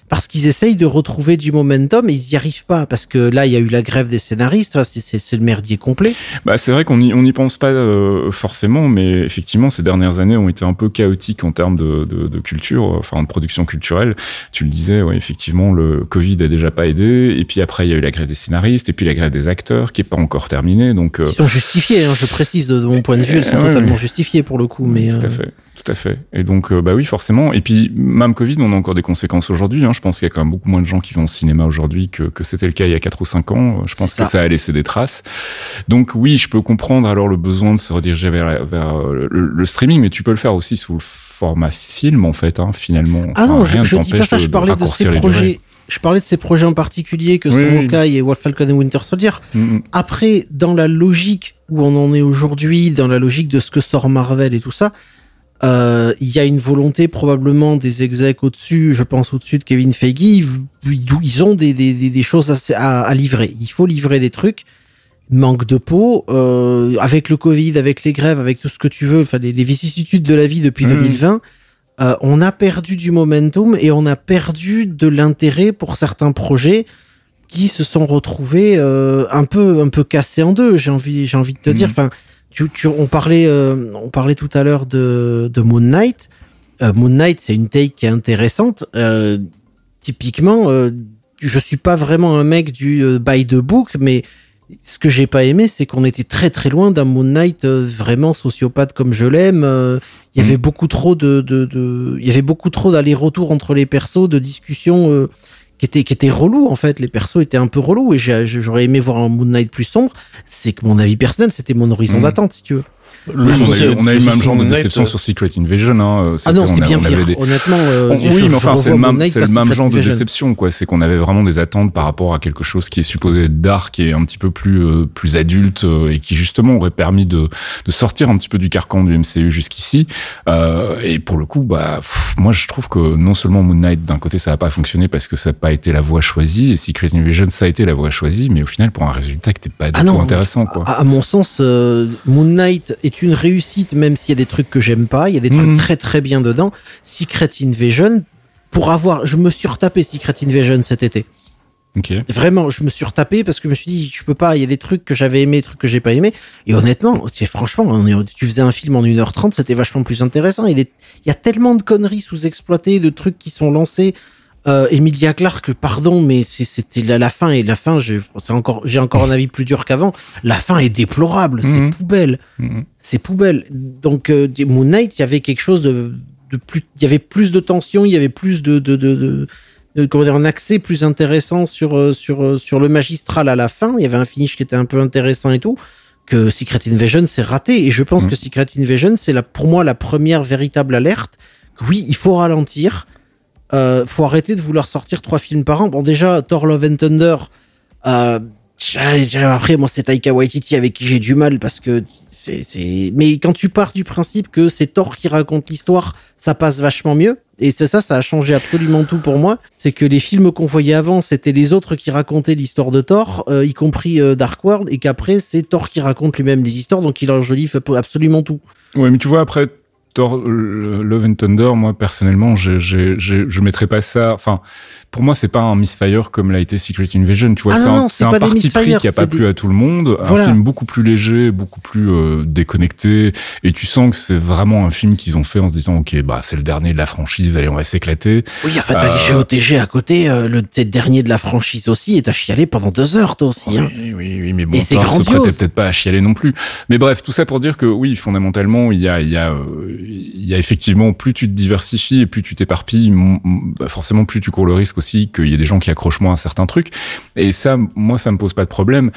Parce qu'ils essayent de retrouver du momentum et ils n'y arrivent pas parce que là, il y a eu la grève des scénaristes. Enfin, c'est- le merdier complet. Bah, c'est vrai qu'on n'y on pense pas euh, forcément, mais effectivement, ces dernières années ont été un peu chaotiques en termes de, de, de culture, euh, enfin de production culturelle. Tu le disais, ouais, effectivement, le Covid a déjà pas aidé. Et puis après, il y a eu la grève des scénaristes, et puis la grève des acteurs, qui est pas encore terminée. Donc, euh, Ils sont justifiés, hein, je précise de, de mon point de vue, elles sont Ouais, totalement ouais. justifiées pour le coup. Mais Tout à fait, tout à fait. Et donc, euh, bah oui, forcément. Et puis, même Covid, on a encore des conséquences aujourd'hui. Hein. Je pense qu'il y a quand même beaucoup moins de gens qui vont au cinéma aujourd'hui que, que c'était le cas il y a 4 ou 5 ans. Euh, Je pense que ça. a laissé des traces. Donc, oui, je peux comprendre alors le besoin de se rediriger vers, vers euh, le, le streaming, mais tu peux le faire aussi sous le format film, en fait, hein, finalement. Ah Enfin, non, je, rien ne je dis pas ça, je parlais de ces raccourcir les projets. Je parlais de ces projets en particulier que sont oui. Hawkeye et Wolf Falcon et Winter Soldier. Mm, mm. Après, dans la logique où on en est aujourd'hui, dans la logique de ce que sort Marvel et tout ça, euh, il y a une volonté probablement des execs au-dessus, je pense au-dessus de Kevin Feige, ils, ont des, des, des, choses à, à, à livrer. Il faut livrer des trucs. Manque de peau, euh, avec le Covid, avec les grèves, avec tout ce que tu veux, enfin les, les vicissitudes de la vie depuis Mhm. 2020, euh, on a perdu du momentum et on a perdu de l'intérêt pour certains projets qui se sont retrouvés euh, un peu un peu cassés en deux. J'ai envie j'ai envie de te dire. Enfin, tu, tu- on parlait euh, on parlait tout à l'heure de, de Moon Knight. Euh, Moon Knight, c'est une take qui est intéressante. Euh, typiquement, je suis pas vraiment un mec du by the book, mais ce que j'ai pas aimé, c'est qu'on était très très loin d'un Moon Knight vraiment sociopathe comme je l'aime. Euh, Il y avait beaucoup trop de, de, de- il y avait beaucoup trop d'allers-retours entre les persos, de discussions qui étaient qui étaient relous en fait. Les persos étaient un peu relous et j'aurais aimé voir un Moon Knight plus sombre. C'est que mon avis personnel, c'était mon horizon Mhm. d'attente si tu veux. Le Oui, on a souci- eu, on a eu le même genre de déception euh, sur Secret Invasion. Hein. Ah C'était- non, on c'est bien on avait pire. des- Honnêtement, euh, oui, mais enfin, c'est le même, c'est le même genre de déception, quoi. C'est qu'on avait vraiment des attentes par rapport à quelque chose qui est supposé être dark et un petit peu plus, euh, plus adulte euh, et qui justement aurait permis de, de sortir un petit peu du carcan du MCU jusqu'ici. Euh, et pour le coup, bah, pff, moi, je trouve que non seulement Moon Knight, d'un côté, ça n'a pas fonctionné parce que ça n'a pas été la voie choisie et Secret Invasion, ça a été la voie choisie, mais au final, pour un résultat qui n'était pas du Ah tout non, intéressant, quoi. À, à mon sens, euh, Moon Knight est une réussite, même s'il y a des trucs que j'aime pas. Il y a des trucs Mhm. très très bien dedans. Secret Invasion, pour avoir, je me suis retapé Secret Invasion cet été. Vraiment, je me suis retapé parce que je me suis dit, je peux pas. Il y a des trucs que j'avais aimé, des trucs que j'ai pas aimé. Et honnêtement, c'est franchement, on est- tu faisais un film en 1h30, c'était vachement plus intéressant. Il y a tellement de conneries sous-exploitées, de trucs qui sont lancés. Euh, Emilia Clarke, pardon, mais c'était la, la fin et la fin, j'ai c'est encore, j'ai encore un avis plus dur qu'avant. La fin est déplorable, Mhm. c'est poubelle, Mhm. c'est poubelle. Donc euh, Moon Knight, il y avait quelque chose de, de plus, il y avait plus de tension, il y avait plus de, de, de, de, comment dire, un accès plus intéressant sur euh, sur euh, sur le magistral à la fin. Il y avait un finish qui était un peu intéressant et tout. Que Secret Invasion s'est raté et je pense Mhm. que Secret Invasion c'est pour moi la première véritable alerte. Oui, il faut ralentir. Euh, faut arrêter de vouloir sortir trois films par an. Bon, déjà, Thor Love and Thunder, euh, après, moi, c'est Taika Waititi avec qui j'ai du mal parce que c'est, mais quand tu pars du principe que c'est Thor qui raconte l'histoire, ça passe vachement mieux. Et c'est ça, ça a changé absolument tout pour moi. C'est que les films qu'on voyait avant, c'était les autres qui racontaient l'histoire de Thor, euh, y compris euh, Dark World, et qu'après, c'est Thor qui raconte lui-même les histoires, donc il enjolive absolument tout. Ouais, mais tu vois, après, Thor, Love and Thunder, moi, personnellement, j'ai, j'ai- je mettrais pas ça. Enfin, pour moi, c'est pas un misfire comme l'a été Secret Invasion. Tu vois, Ah c'est un, un parti pris qui a pas plu à tout le monde. Voilà. Un film beaucoup plus léger, beaucoup plus euh, déconnecté. Et tu sens que c'est vraiment un film qu'ils ont fait en se disant, OK, bah, c'est le dernier de la franchise, allez, on va s'éclater. Oui, enfin, t'as Euh, GOTG à côté, euh, le dernier de la franchise aussi, et t'as chialé pendant deux heures, toi aussi. Hein. Oui, oui, oui, mais bon, Thor se prêtait peut-être pas à chialer non plus. Mais bref, tout ça pour dire que oui, fondamentalement, il y a, il y a, euh, il y a effectivement plus tu te diversifies et plus tu t'éparpilles, bah, forcément plus tu cours le risque aussi qu'il y ait des gens qui accrochent moins à certains trucs. Et ça, moi, ça me pose pas de problème.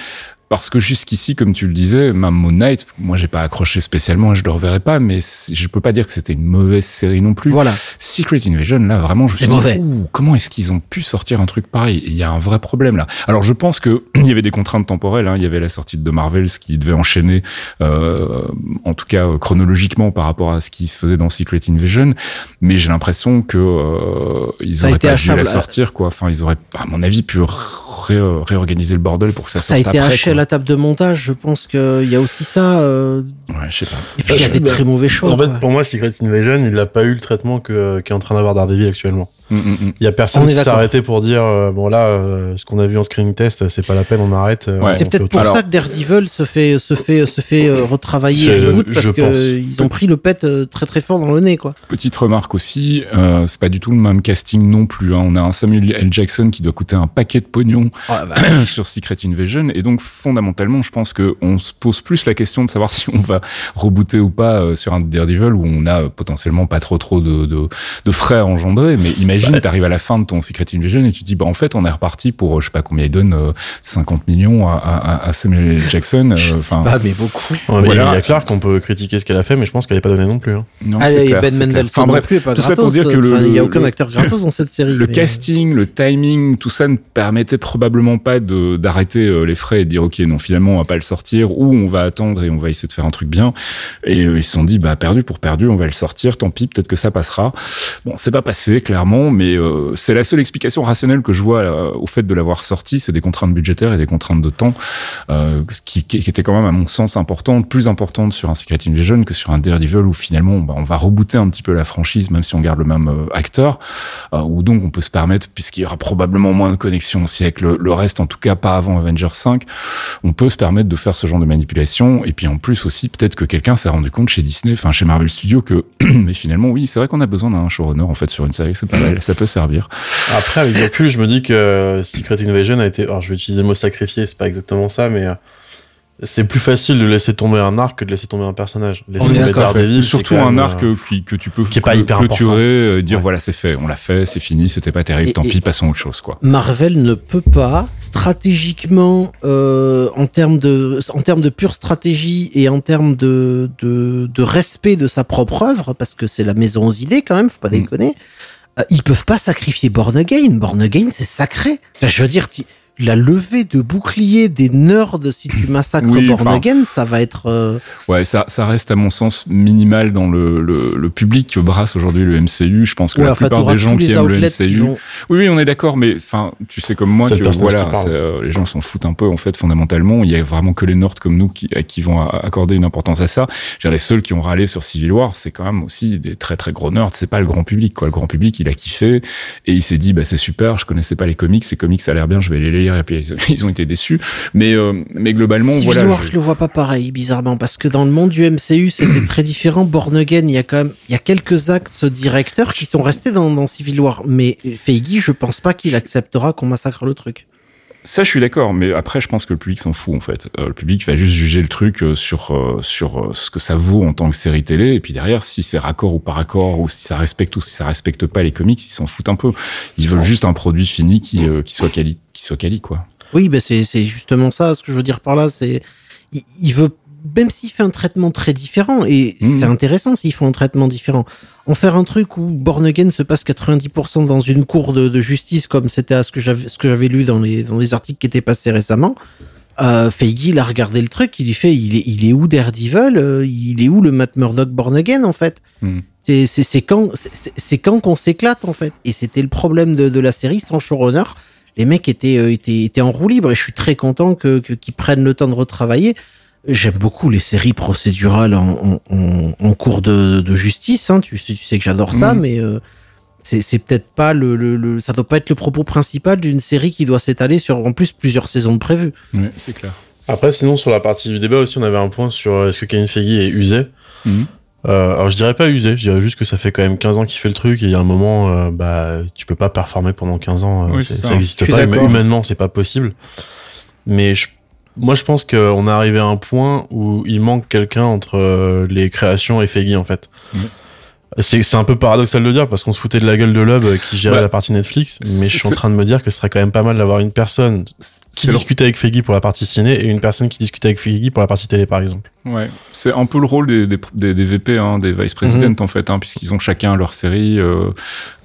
Parce que jusqu'ici, comme tu le disais, même Moon Knight, moi j'ai pas accroché spécialement et je le reverrai pas, mais je peux pas dire que c'était une mauvaise série non plus. Voilà. Secret Invasion, là, vraiment, je mauvais. Ouh, comment est-ce qu'ils ont pu sortir un truc pareil? Il y a un vrai problème là. Alors, je pense que [CLEARS THROAT] il y avait des contraintes temporelles. Hein. Il y avait la sortie de The Marvels qui devait enchaîner, euh, en tout cas chronologiquement par rapport à ce qui se faisait dans Secret Invasion. Mais j'ai l'impression que euh, ils Ça auraient pas dû la sortir, quoi. Enfin, ils auraient, à mon avis, pu ré- réorganiser le bordel pour que ça Ça a sorte été après. haché à la table de montage, je pense qu'il y a aussi ça. euh, Ouais, je sais pas. Et puis il y a des Bah, très mauvais choix. En fait, quoi. pour moi, Secret Invasion, il n'a pas eu le traitement que- qu'est en train d'avoir Daredevil actuellement. Mm, mm, mm. Il y a personne qui s'est arrêté pour dire euh, bon là, euh, ce qu'on a vu en screening test, c'est pas la peine, on arrête. euh, Ouais. C'est peut-être pour. Alors- ça que Daredevil se fait se fait se fait euh, retravailler reboot parce je que pense. euh, ils ont pris le pet euh, très très fort dans le nez quoi. Petite remarque aussi, euh, c'est pas du tout le même casting non plus. hein. On a un Samuel L. Jackson qui doit coûter un paquet de pognon [COUGHS] sur Secret Invasion, et donc fondamentalement, je pense que on se pose plus la question de savoir [LAUGHS] si on va rebooter ou pas euh, sur un Daredevil où on a potentiellement pas trop trop de, de, de frais à engendrer. Mais imagine, Ouais. t'arrives à la fin de ton Secret Invasion et tu te dis, bah en fait, on est reparti pour euh, je sais pas combien il donne, euh, 50 millions à, à, à Samuel. Jackson. [LAUGHS] euh, Je sais enfin, pas mais beaucoup. Ouais, mais Voilà. Il y a Clark, on peut critiquer ce qu'elle a fait, mais je pense qu'elle n'est pas donnée non plus. hein. non, Ah, et clair, Ben non bref, plus est pas tout ça pour dire que le- il y a aucun le- acteur gratos dans cette série. Le mais- casting, le timing, tout ça ne permettait probablement pas de d'arrêter euh, les frais et de dire ok non finalement on va pas le sortir ou on va attendre et on va essayer de faire un truc bien. Et euh, ils se sont dit bah perdu pour perdu, on va le sortir, tant pis, peut-être que ça passera. Bon, c'est pas passé clairement, mais euh, c'est la seule explication rationnelle que je vois euh, au fait de l'avoir sorti, c'est des contraintes budgétaires et des contraintes de temps, euh, qui, qui était quand même à mon sens importante, plus importante sur un Secret Invasion que sur un Daredevil où finalement bah, on va rebooter un petit peu la franchise même si on garde le même euh, acteur euh, où donc on peut se permettre, puisqu'il y aura probablement moins de connexions aussi avec le, le reste, en tout cas pas avant Avengers 5, on peut se permettre de faire ce genre de manipulation. Et puis en plus aussi, peut-être que quelqu'un s'est rendu compte chez Disney, enfin chez Marvel Studios, que [CLEARS THROAT] mais finalement oui, c'est vrai qu'on a besoin d'un showrunner en fait sur une série, c'est pas mal, ça peut servir. Après, avec du recul, je me dis que Secret Invasion a été. Alors, je vais utiliser le mot sacrifié, c'est pas exactement ça, mais euh, c'est plus facile de laisser tomber un arc que de laisser tomber un personnage. Laisser tomber. Daredevil, Surtout un arc euh, qui, que tu peux qui est pas hyper clôturer, important. euh, dire Ouais. voilà c'est fait, on l'a fait, c'est fini, c'était pas terrible, Et- tant et- pis, passons à autre chose quoi. Marvel ne peut pas stratégiquement euh, en termes de en termes de pure stratégie et en termes de, de de respect de sa propre œuvre parce que c'est la maison aux idées quand même faut pas Mm. déconner ils peuvent pas sacrifier Born Again. Born Again c'est sacré. Je veux dire la levée de bouclier des nerds si tu massacres Oui, Born enfin- Again ça va être euh, Ouais, ça, ça reste à mon sens minimal dans le, le, le public que brasse aujourd'hui le MCU. Je pense que ouais la plupart des gens qui aiment le qui MCU, vont Oui, oui, on est d'accord, mais enfin, tu sais comme moi le que voilà, qui euh, les gens s'en foutent un peu en fait fondamentalement. Il y a vraiment que les nerds comme nous qui, qui vont accorder une importance à ça. Je veux dire, les seuls qui ont râlé sur Civil War, c'est quand même aussi des très très gros nerds. C'est pas le grand public, quoi. Le grand public, il a kiffé et il s'est dit, bah c'est super. Je connaissais pas les comics, ces comics ça a l'air bien, je vais les lire. Et puis ils, [LAUGHS] ils ont été déçus. Mais euh, mais globalement, Civil voilà. War, je- je... le vois pas pareil, bizarrement, parce que dans le monde du MCU, c'était [CLEARS THROAT] très différent. Born Again, il y a quand même, il y a quelques actes directeurs qui sont restés dans, dans Civil War, mais Feige, je pense pas qu'il acceptera qu'on massacre le truc. Ça, je suis d'accord, mais après, je pense que le public s'en fout en fait. Euh, le public va juste juger le truc euh, sur euh, sur ce que ça vaut en tant que série télé, et puis derrière, si c'est raccord ou pas raccord, ou si ça respecte ou si ça respecte pas les comics, ils s'en foutent un peu. Ils veulent juste un produit fini qui euh, qui soit quali, qui soit quali quoi. Oui, ben c'est c'est justement ça, ce que je veux dire par là, c'est il, il veut même s'il fait un traitement très différent et Mhm. c'est intéressant s'ils font un traitement différent. En faire un truc où Born Again se passe 90% dans une cour de, de justice comme c'était à ce que j'avais ce que j'avais lu dans les dans les articles qui étaient passés récemment. Euh, Feige, il a regardé le truc, il lui fait, il est, il est où Daredevil Euh, Il est où le Matt Murdock Born Again en fait? Mhm. C'est- quand, c'est- quand qu'on s'éclate en fait? Et c'était le problème de, de la série sans showrunner. Les mecs étaient, euh, étaient, étaient en roue libre et je suis très content que- qu'ils prennent le temps de retravailler. J'aime beaucoup les séries procédurales en, en, en, en cours de, de justice. Hein. Tu, sais- tu sais que j'adore ça, Mhm. mais euh, c'est peut-être pas le, le, le- ça doit pas être le propos principal d'une série qui doit s'étaler sur en plus plusieurs saisons de prévues. Ouais, c'est clair. Après, sinon, sur la partie du débat aussi, on avait un point sur euh, est-ce que Kevin Feige est usé? Mhm. Euh, alors, je dirais pas usé, je dirais juste que ça fait quand même 15 ans qu'il fait le truc et il y a un moment, euh, bah, tu peux pas performer pendant 15 ans. Oui, ça ça. suis pas. hum-. Humainement, c'est pas possible. Mais je- moi, je pense qu'on est arrivé à un point où il manque quelqu'un entre euh, les créations et Feige, en fait. Mhm. C'est un peu paradoxal de le dire parce qu'on se foutait de la gueule de Lub euh, qui gérait Ouais. la partie Netflix, mais je suis en train de me dire que ce serait quand même pas mal d'avoir une personne qui le- discute avec Feige pour la partie ciné et une personne qui discute avec Feige pour la partie télé, par exemple. Ouais, c'est un peu le rôle des, des, des, des VP, hein, des vice presidents en fait, hein, puisqu'ils ont chacun leur série. Euh,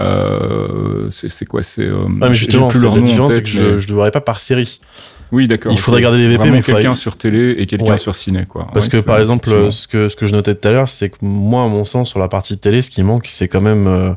euh, c'est quoi C'est euh, Ouais, mais j'ai justement, plus leur la différence, c'est que je, mais- je devrais pas par série. Oui, d'accord. il faudrait garder les VP, Vraiment mais faudrait- quelqu'un sur télé et quelqu'un Ouais. sur ciné, quoi. Parce Ouais, que par exemple, ce que, ce que je notais tout à l'heure, c'est que moi, à mon sens, sur la partie télé, ce qui manque, c'est quand même euh,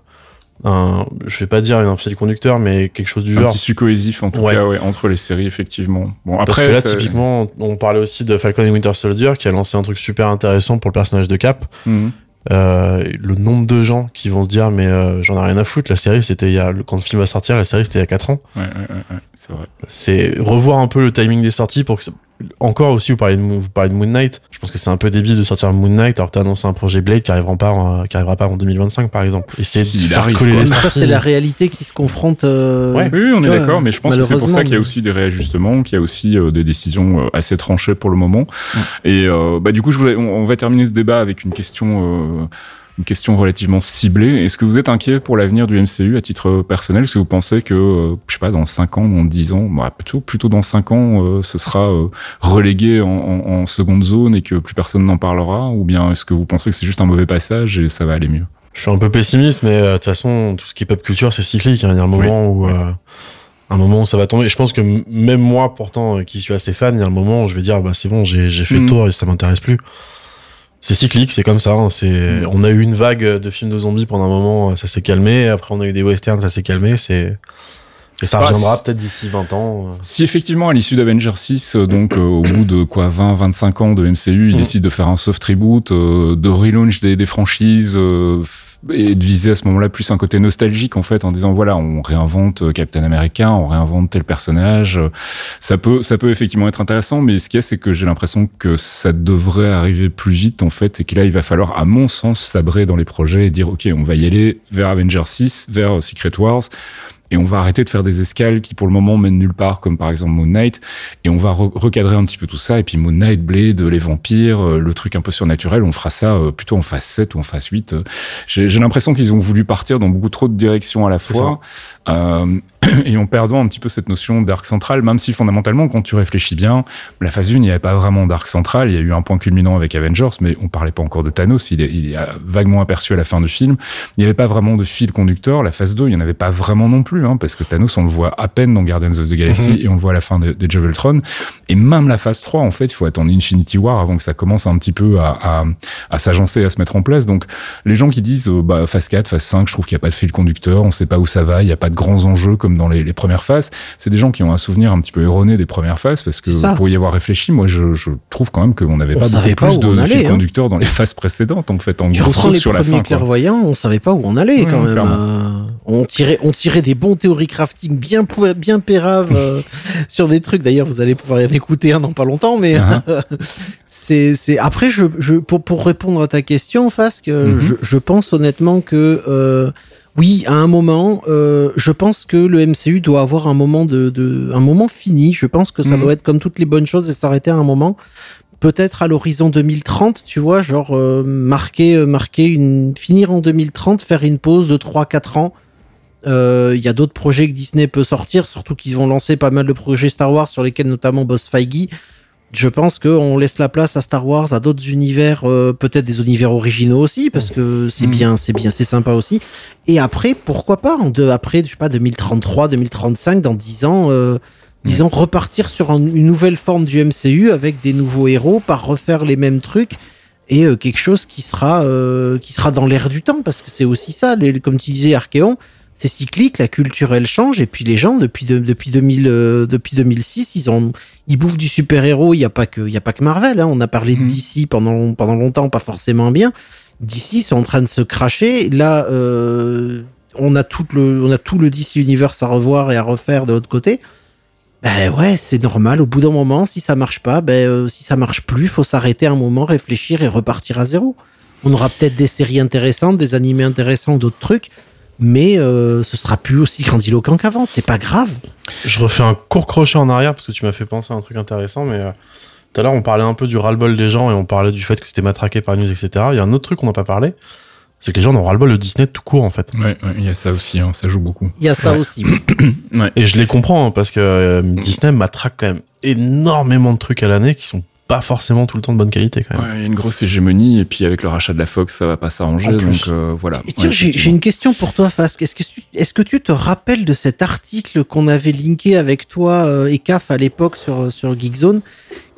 un, je vais pas dire un fil conducteur, mais quelque chose du un genre. tissu cohésif en tout Ouais. cas, ouais, entre les séries, effectivement. Bon, Parce après, que là, ça- typiquement, on parlait aussi de Falcon et Winter Soldier, qui a lancé un truc super intéressant pour le personnage de Cap. Mhm. Euh, le nombre de gens qui vont se dire mais euh, j'en ai rien à foutre la série c'était il y a quand le film va sortir la série c'était il y a 4 ans Ouais, ouais, ouais, ouais, c'est vrai. c'est revoir un peu le timing des sorties pour que ça- encore aussi vous parlez de, vous parlez de Moon Knight je pense que c'est un peu débile de sortir Moon Knight alors que t'as annoncé un projet Blade qui arrivera pas en, qui arrivera pas en 2025 par exemple essayer S'il de faire arrive, coller quoi. les Mais ça, c'est la réalité qui se confronte. euh, Ouais. Oui, on est d'accord, mais je pense que c'est pour ça qu'il y a aussi des réajustements, qu'il y a aussi euh, des décisions euh, assez tranchées pour le moment. Et euh, bah, du coup, je voulais, on, on va terminer ce débat avec une question, euh, une question relativement ciblée. Est-ce que vous êtes inquiet pour l'avenir du MCU à titre personnel? Est-ce que vous pensez que, euh, je sais pas, dans 5 ans, dans 10 ans, bah, plutôt, plutôt dans 5 ans, euh, ce sera euh, relégué en, en, en seconde zone et que plus personne n'en parlera? Ou bien est-ce que vous pensez que c'est juste un mauvais passage et ça va aller mieux? Je suis un peu pessimiste, mais euh, de toute façon, tout ce qui est pop culture, c'est cyclique. hein. Il y a un moment où, un moment où ça va tomber. Et je pense que même moi, pourtant, qui suis assez fan, il y a un moment où je vais dire, bah c'est bon, j'ai fait le tour et ça m'intéresse plus. C'est cyclique, c'est comme ça. hein. C'est, Mhm. on a eu une vague de films de zombies pendant un moment, ça s'est calmé. Après, on a eu des westerns, ça s'est calmé. C'est et ça Ah, reviendra peut-être d'ici 20 ans. euh. Si effectivement à l'issue d'Avengers 6, euh, donc euh, au bout de quoi 20-25 ans de MCU, ils Mhm. décident de faire un soft reboot, euh, de relaunch des, des franchises euh, et de viser à ce moment-là plus un côté nostalgique en fait, en disant voilà on réinvente euh, Captain America, on réinvente tel personnage, ça peut ça peut effectivement être intéressant, mais ce qu'il y a c'est que j'ai l'impression que ça devrait arriver plus vite en fait et que là il va falloir à mon sens sabrer dans les projets et dire ok on va y aller vers Avengers 6, vers Secret Wars et on va arrêter de faire des escales qui pour le moment mènent nulle part comme par exemple Moon Knight. Et on va re- recadrer un petit peu tout ça. Et puis Moon Knight, Blade, les vampires, euh, le truc un peu surnaturel, on fera ça euh, plutôt en phase 7 ou en phase 8. Euh, J'ai j'ai l'impression qu'ils ont voulu partir dans beaucoup trop de directions à la fois. Euh, [CLEARS THROAT] et en perdant un petit peu cette notion d'arc central même si fondamentalement quand tu réfléchis bien, la phase 1 il n'y avait pas vraiment d'arc central, il y a eu un point culminant avec Avengers mais on parlait pas encore de Thanos, il est, il est vaguement aperçu à la fin du film. Il n'y avait pas vraiment de fil conducteur. La phase 2, il n'y en avait pas vraiment non plus, hein, parce que Thanos, on le voit à peine dans Guardians of the Galaxy Mhm. et on le voit à la fin de, de Ultron. Et même la phase 3, en fait, il faut attendre Infinity War avant que ça commence un petit peu à, à, à s'agencer, à se mettre en place. Donc, les gens qui disent, euh, bah, phase 4, phase 5, je trouve qu'il n'y a pas de fil conducteur, on sait pas où ça va, il n'y a pas de grands enjeux comme dans les, les premières phases. C'est des gens qui ont un souvenir un petit peu erroné des premières phases, parce que ça. pour y avoir réfléchi, moi, je, je trouve quand même qu'on n'avait pas beaucoup pas plus de allait, fil hein. dans les phases précédentes, en fait. En Tu gros, sauf les sur la premiers fin. clairvoyants, on savait pas où on allait quand même. euh, on tirait, on tirait des bons théories crafting bien bien péraves euh, [LAUGHS] sur des trucs. D'ailleurs, vous allez pouvoir y en écouter un dans pas longtemps, mais Uh-huh. [LAUGHS] c'est c'est après je, je pour pour répondre à ta question, Fasque, euh, Mhm. je, je pense honnêtement que euh, oui, à un moment, euh, je pense que le MCU doit avoir un moment de, de un moment fini. Je pense que ça Mhm. doit être comme toutes les bonnes choses et s'arrêter à un moment. Peut-être à l'horizon 2030, tu vois, genre euh, marquer, euh, marquer une, finir en 2030, faire une pause de 3-4 ans. Euh, Il y a d'autres projets que Disney peut sortir, surtout qu'ils vont lancer pas mal de projets Star Wars sur lesquels notamment bosse Feige. Je pense qu'on laisse la place à Star Wars, à d'autres univers, euh, peut-être des univers originaux aussi, parce que c'est Mm. bien, c'est bien, c'est sympa aussi. Et après, pourquoi pas, en deux, après, je sais pas, 2033, 2035, dans 10 ans, euh, disons, repartir sur un- une nouvelle forme du MCU avec des nouveaux héros, pas refaire les mêmes trucs et euh, quelque chose qui sera, qui sera dans l'air du temps, parce que c'est aussi ça, les- comme tu disais, Archeon, c'est cyclique, la culture elle change, et puis les gens depuis de- depuis 2000 euh, depuis 2006, ils ont ils bouffent du super héros. Il y a pas que il y a pas que Marvel. Hein. On a parlé de Mhm. DC pendant pendant longtemps, pas forcément bien. DC sont en train de se cracher. Là, euh, on a tout le on a tout le DC Universe à revoir et à refaire de l'autre côté. Ben ouais, c'est normal. Au bout d'un moment, si ça marche pas, ben euh, si ça marche plus, faut s'arrêter un moment, réfléchir et repartir à zéro. On aura peut-être des séries intéressantes, des animés intéressants, d'autres trucs, mais euh, ce sera plus aussi grandiloquent qu'avant. C'est pas grave. Je refais un court crochet en arrière parce que tu m'as fait penser à un truc intéressant, mais euh, tout à l'heure on parlait un peu du ras-le-bol des gens et on parlait du fait que c'était matraqué par news, etc. Il y a un autre truc qu'on n'a pas parlé, c'est que les gens en ont ras-le-bol de Disney tout court en fait. Ouais, ouais, il y a ça aussi, hein, ça joue beaucoup. Il y a ça aussi. [COUGHS] Ouais. Et je les comprends hein, parce que euh, Disney matraque quand même énormément de trucs à l'année qui sont pas forcément tout le temps de bonne qualité quand même. Ouais, il y a une grosse hégémonie, et puis avec le rachat de la Fox, ça va pas s'arranger, donc euh, voilà. Ouais, j'ai une question pour toi, Fasque. Est-ce que, tu- est-ce que tu te rappelles de cet article qu'on avait linké avec toi euh, et CAF à l'époque sur, sur Geekzone,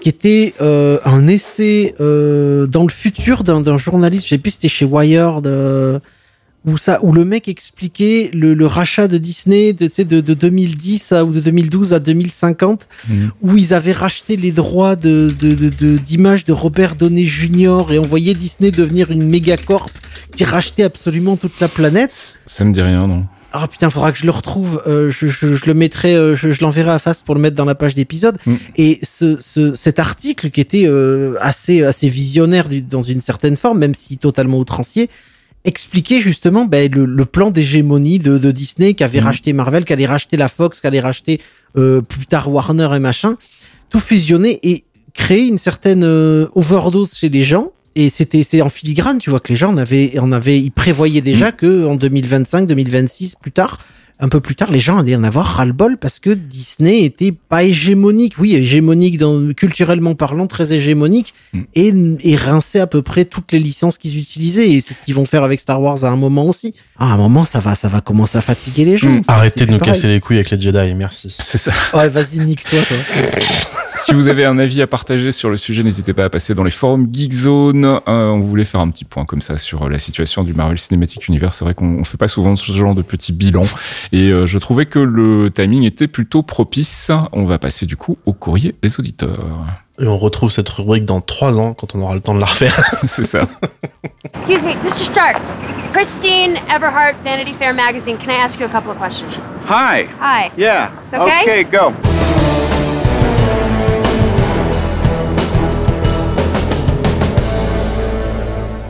qui était euh, un essai euh, dans le futur d'un d'un journaliste, je sais plus c'était chez Wired, euh, où ça, où le mec expliquait le, le rachat de Disney de, tu sais, de, de 2010 à, ou de 2012 à 2050, Mhm. où ils avaient racheté les droits de, de, de, de- d'images de Robert Downey Jr. et on voyait Disney devenir une méga corp qui rachetait absolument toute la planète. Ça me dit rien, non Ah putain, faudra que je le retrouve. euh, je, je, je le mettrai, euh, je, je l'enverrai à face pour le mettre dans la page d'épisode. Mm. Et ce, ce, cet article qui était euh, assez, assez visionnaire dans une certaine forme, même si totalement outrancier, expliquait justement ben, le, le plan d'hégémonie de, de Disney qui avait Mm. racheté Marvel, qui allait racheter la Fox, qui allait racheter euh, plus tard Warner et machin, tout fusionner et créer une certaine euh, overdose chez les gens. Et c'était c'est en filigrane, tu vois que les gens en avaient, en avaient, ils prévoyaient déjà que en 2025, 2026, plus tard, un peu plus tard, les gens allaient en avoir ras-le-bol parce que Disney était pas hégémonique. Oui, hégémonique dans, culturellement parlant, très hégémonique Mm. et, et rinçait à peu près toutes les licences qu'ils utilisaient. Et c'est ce qu'ils vont faire avec Star Wars à un moment aussi. Ah, à un moment, ça va, ça va commencer à fatiguer les gens. Mm. Arrêtez de nous pareil. casser les couilles avec les Jedi, merci. C'est ça. [LAUGHS] Ouais, vas-y, nique-toi, toi. [LAUGHS] si vous avez un avis à partager sur le sujet, n'hésitez pas à passer dans les forums Geekzone. Euh, on voulait faire un petit point comme ça sur la situation du Marvel Cinematic Universe. C'est vrai qu'on on fait pas souvent ce genre de petits bilans. Et euh, je trouvais que le timing était plutôt propice. On va passer du coup au courrier des auditeurs. Et on retrouve cette rubrique dans trois ans quand on aura le temps de la refaire. [LAUGHS] [LAUGHS] C'est ça. Excuse me, Mr. Stark. Christine Everhart, Vanity Fair magazine. Can I ask you a couple of questions? Hi. Hi. Yeah. It's okay? Okay, go.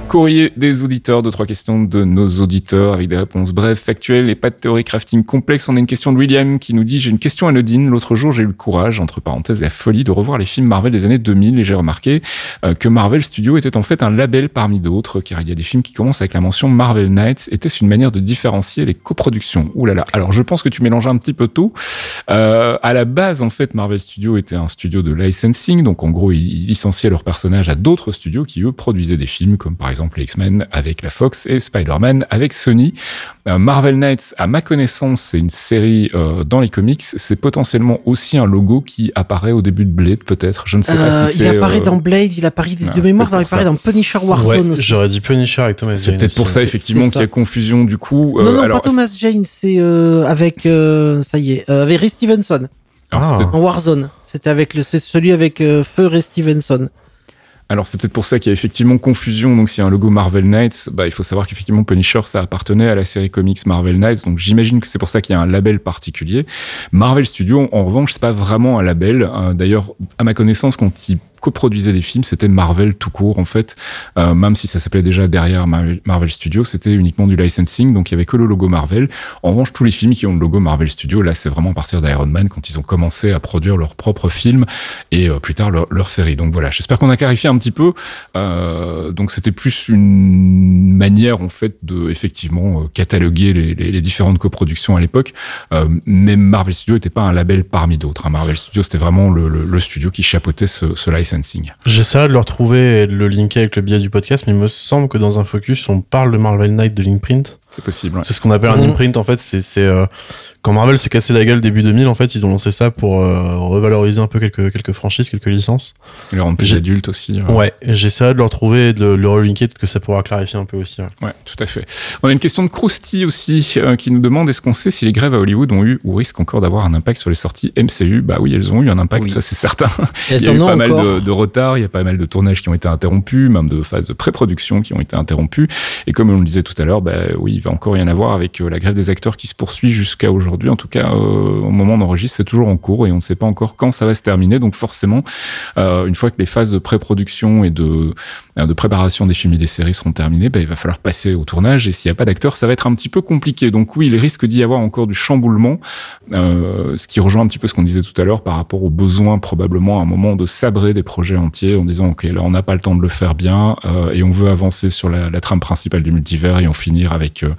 Courrier des auditeurs, deux, trois questions de nos auditeurs avec des réponses brèves, factuelles et pas de théorie crafting complexe. On a une question de William qui nous dit J'ai une question anodine. L'autre jour, j'ai eu le courage, entre parenthèses, la folie de revoir les films Marvel des années 2000 et j'ai remarqué euh, que Marvel Studios était en fait un label parmi d'autres, car il y a des films qui commencent avec la mention Marvel Knights. Était-ce une manière de différencier les coproductions? Ouh là là. Alors, je pense que tu mélanges un petit peu tout. Euh, à la base, en fait, Marvel Studios était un studio de licensing, donc en gros, ils licenciaient leurs personnages à d'autres studios qui eux produisaient des films, comme par exemple les X-Men avec la Fox et Spider-Man avec Sony. Euh, Marvel Knights, à ma connaissance, c'est une série euh, dans les comics. C'est potentiellement aussi un logo qui apparaît au début de Blade, peut-être. Je ne sais Euh, pas si il c'est. apparaît euh, dans Blade, il apparaît Ah, de c'est mémoire, peut-être il apparaît dans Punisher Ouais, Warzone aussi. j'aurais dit Punisher avec Thomas C'est Jane peut-être pour ça, c'est- effectivement, c'est qu'il y a confusion du coup. Non, Euh, non, alors, pas Thomas Jane, c'est euh, avec, euh, ça y est, euh, avec Ray Stevenson, c'est Ah. en Warzone. C'était avec le, c'est celui avec euh, Feu Ray Stevenson. Alors c'est peut-être pour ça qu'il y a effectivement confusion. Donc s'il y a un logo Marvel Knights, bah il faut savoir qu'effectivement Punisher ça appartenait à la série comics Marvel Knights. Donc j'imagine que c'est pour ça qu'il y a un label particulier. Marvel Studios en revanche c'est pas vraiment un label. Euh, D'ailleurs à ma connaissance quand ils coproduisaient des films c'était Marvel tout court en fait. Euh, même si ça s'appelait déjà derrière Marvel, Studios c'était uniquement du licensing. Donc il y avait que le logo Marvel. En revanche tous les films qui ont le logo Marvel Studios là c'est vraiment à partir d'Iron Man quand ils ont commencé à produire leurs propres films et euh, plus tard leur, leur série. Donc voilà, j'espère qu'on a clarifié un petit peu. Euh, donc c'était plus une manière en fait de effectivement cataloguer les, différentes coproductions à l'époque. Mais Marvel Studios n'était pas un label parmi d'autres. hein. Marvel Studios c'était vraiment le studio qui chapeautait ce, ce licensing. J'essaierai de le retrouver et de le linker avec le biais du podcast, mais il me semble que dans un focus, on parle de Marvel Knight de Linkprint. C'est possible. ouais. C'est ce qu'on appelle un Mhm. imprint en fait. C'est c'est, euh, quand Marvel se cassait la gueule début 2000, en fait, ils ont lancé ça pour euh, revaloriser un peu quelques quelques franchises, quelques licences. Et les rendre plus adultes aussi. euh. Ouais, j'essaierai de le retrouver et de le, relinker, que ça pourra clarifier un peu aussi. ouais. Ouais, tout à fait. On a une question de Krusty aussi euh, qui nous demande est-ce qu'on sait si les grèves à Hollywood ont eu ou risquent encore d'avoir un impact sur les sorties MCU Bah oui, elles ont eu un impact, Oui. ça c'est certain. Elles [LAUGHS] il y a eu en pas mal de, de retard, il y a pas mal de tournages qui ont été interrompus, même de phases de pré-production qui ont été interrompues. Et comme on le disait tout à l'heure, bah oui, il va encore rien avoir avec euh, la grève des acteurs qui se poursuit jusqu'à aujourd'hui. En tout cas, euh, au moment où on enregistre, c'est toujours en cours et on ne sait pas encore quand ça va se terminer. Donc forcément, euh, une fois que les phases de pré-production et de, euh, de préparation des films et des séries seront terminées, bah, il va falloir passer au tournage. Et s'il n'y a pas d'acteurs, ça va être un petit peu compliqué. Donc oui, il risque d'y avoir encore du chamboulement, euh, ce qui rejoint un petit peu ce qu'on disait tout à l'heure par rapport au besoin probablement à un moment de sabrer des projets entiers en disant ok là on n'a pas le temps de le faire bien euh, et on veut avancer sur la, la trame principale du multivers et en finir avec euh,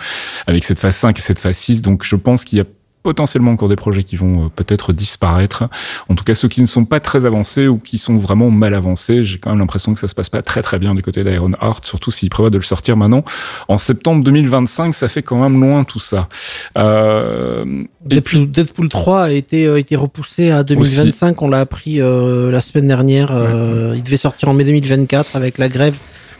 avec cette phase 5 et cette phase 6. Donc je pense qu'il y a potentiellement encore des projets qui vont euh, peut-être disparaître. En tout cas, ceux qui ne sont pas très avancés ou qui sont vraiment mal avancés, j'ai quand même l'impression que ça se passe pas très très bien du côté d'Iron Heart, surtout s'ils prévoient de le sortir maintenant. En septembre 2025, ça fait quand même loin tout ça. Euh, et puis, Deadpool, Deadpool 3 a été, a été repoussé à 2025. On l'a appris euh, la semaine dernière. euh, Il devait sortir en mai 2024 avec la grève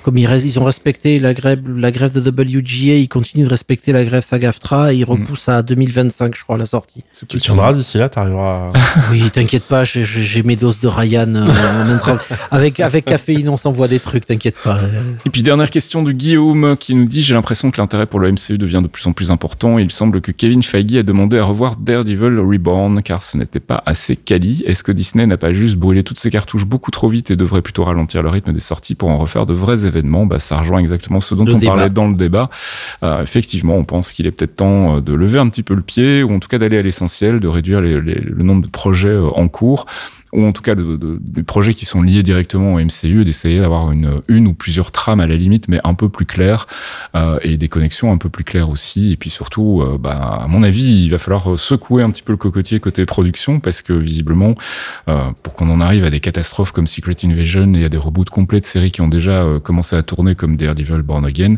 comme ils, ont respecté la grève, la grève de WGA, ils continuent de respecter la grève SAG-AFTRA et ils repoussent à 2025, je crois, la sortie. Tu tiendras d'ici là, t'arriveras. à- [LAUGHS] Oui, t'inquiète pas, j'ai- mes doses de Ryan. euh, en intra- avec, avec caféine, on s'envoie des trucs, t'inquiète pas. Et puis dernière question de Guillaume qui nous dit j'ai l'impression que l'intérêt pour le MCU devient de plus en plus important et il semble que Kevin Feige a demandé à revoir Daredevil Reborn car ce n'était pas assez quali. Est-ce que Disney n'a pas juste brûlé toutes ses cartouches beaucoup trop vite et devrait plutôt ralentir le rythme des sorties pour en refaire de vrais événements? Bah ça rejoint exactement ce dont Le on débat. parlait dans le débat. Euh, effectivement, on pense qu'il est peut-être temps euh, de lever un petit peu le pied ou en tout cas d'aller à l'essentiel, de réduire les- les- le nombre de projets euh, en cours ou en tout cas de, de- des projets qui sont liés directement au MCU, d'essayer d'avoir une, une ou plusieurs trames à la limite, mais un peu plus claires, euh, et des connexions un peu plus claires aussi. Et puis surtout, euh, bah, à mon avis, il va falloir secouer un petit peu le cocotier côté production, parce que visiblement, euh, pour qu'on en arrive à des catastrophes comme Secret Invasion et à des reboots complets de séries qui ont déjà euh, commencé à tourner comme Daredevil Born Again,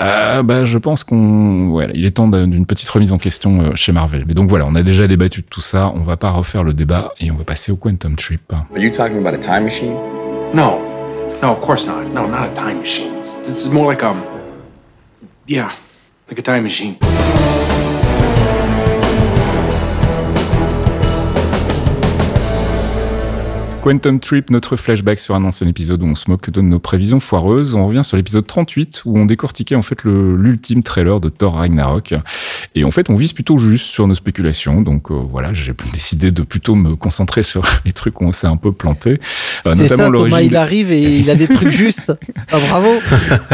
euh, bah, je pense qu'on, voilà, il est temps d'un- d'une petite remise en question chez Marvel. Mais donc voilà, on a déjà débattu de tout ça, on va pas refaire le débat et on va passer au Quantum Trip. Are you talking about a time machine? No. No, of course not. No, not a time machine. This is more like um Yeah, like a time machine. Quantum Trip, notre flashback sur un ancien épisode où on se moque de nos prévisions foireuses. On revient sur l'épisode 38 où on décortiquait en fait le- l'ultime trailer de Thor Ragnarok. Et en fait, on vise plutôt juste sur nos spéculations. Donc euh, voilà, j'ai [LAUGHS] décidé de plutôt me concentrer sur [LAUGHS] les trucs où on s'est un peu planté. Euh, C'est ça, Thomas, il arrive et il a des trucs [LAUGHS] justes. Ah, bravo.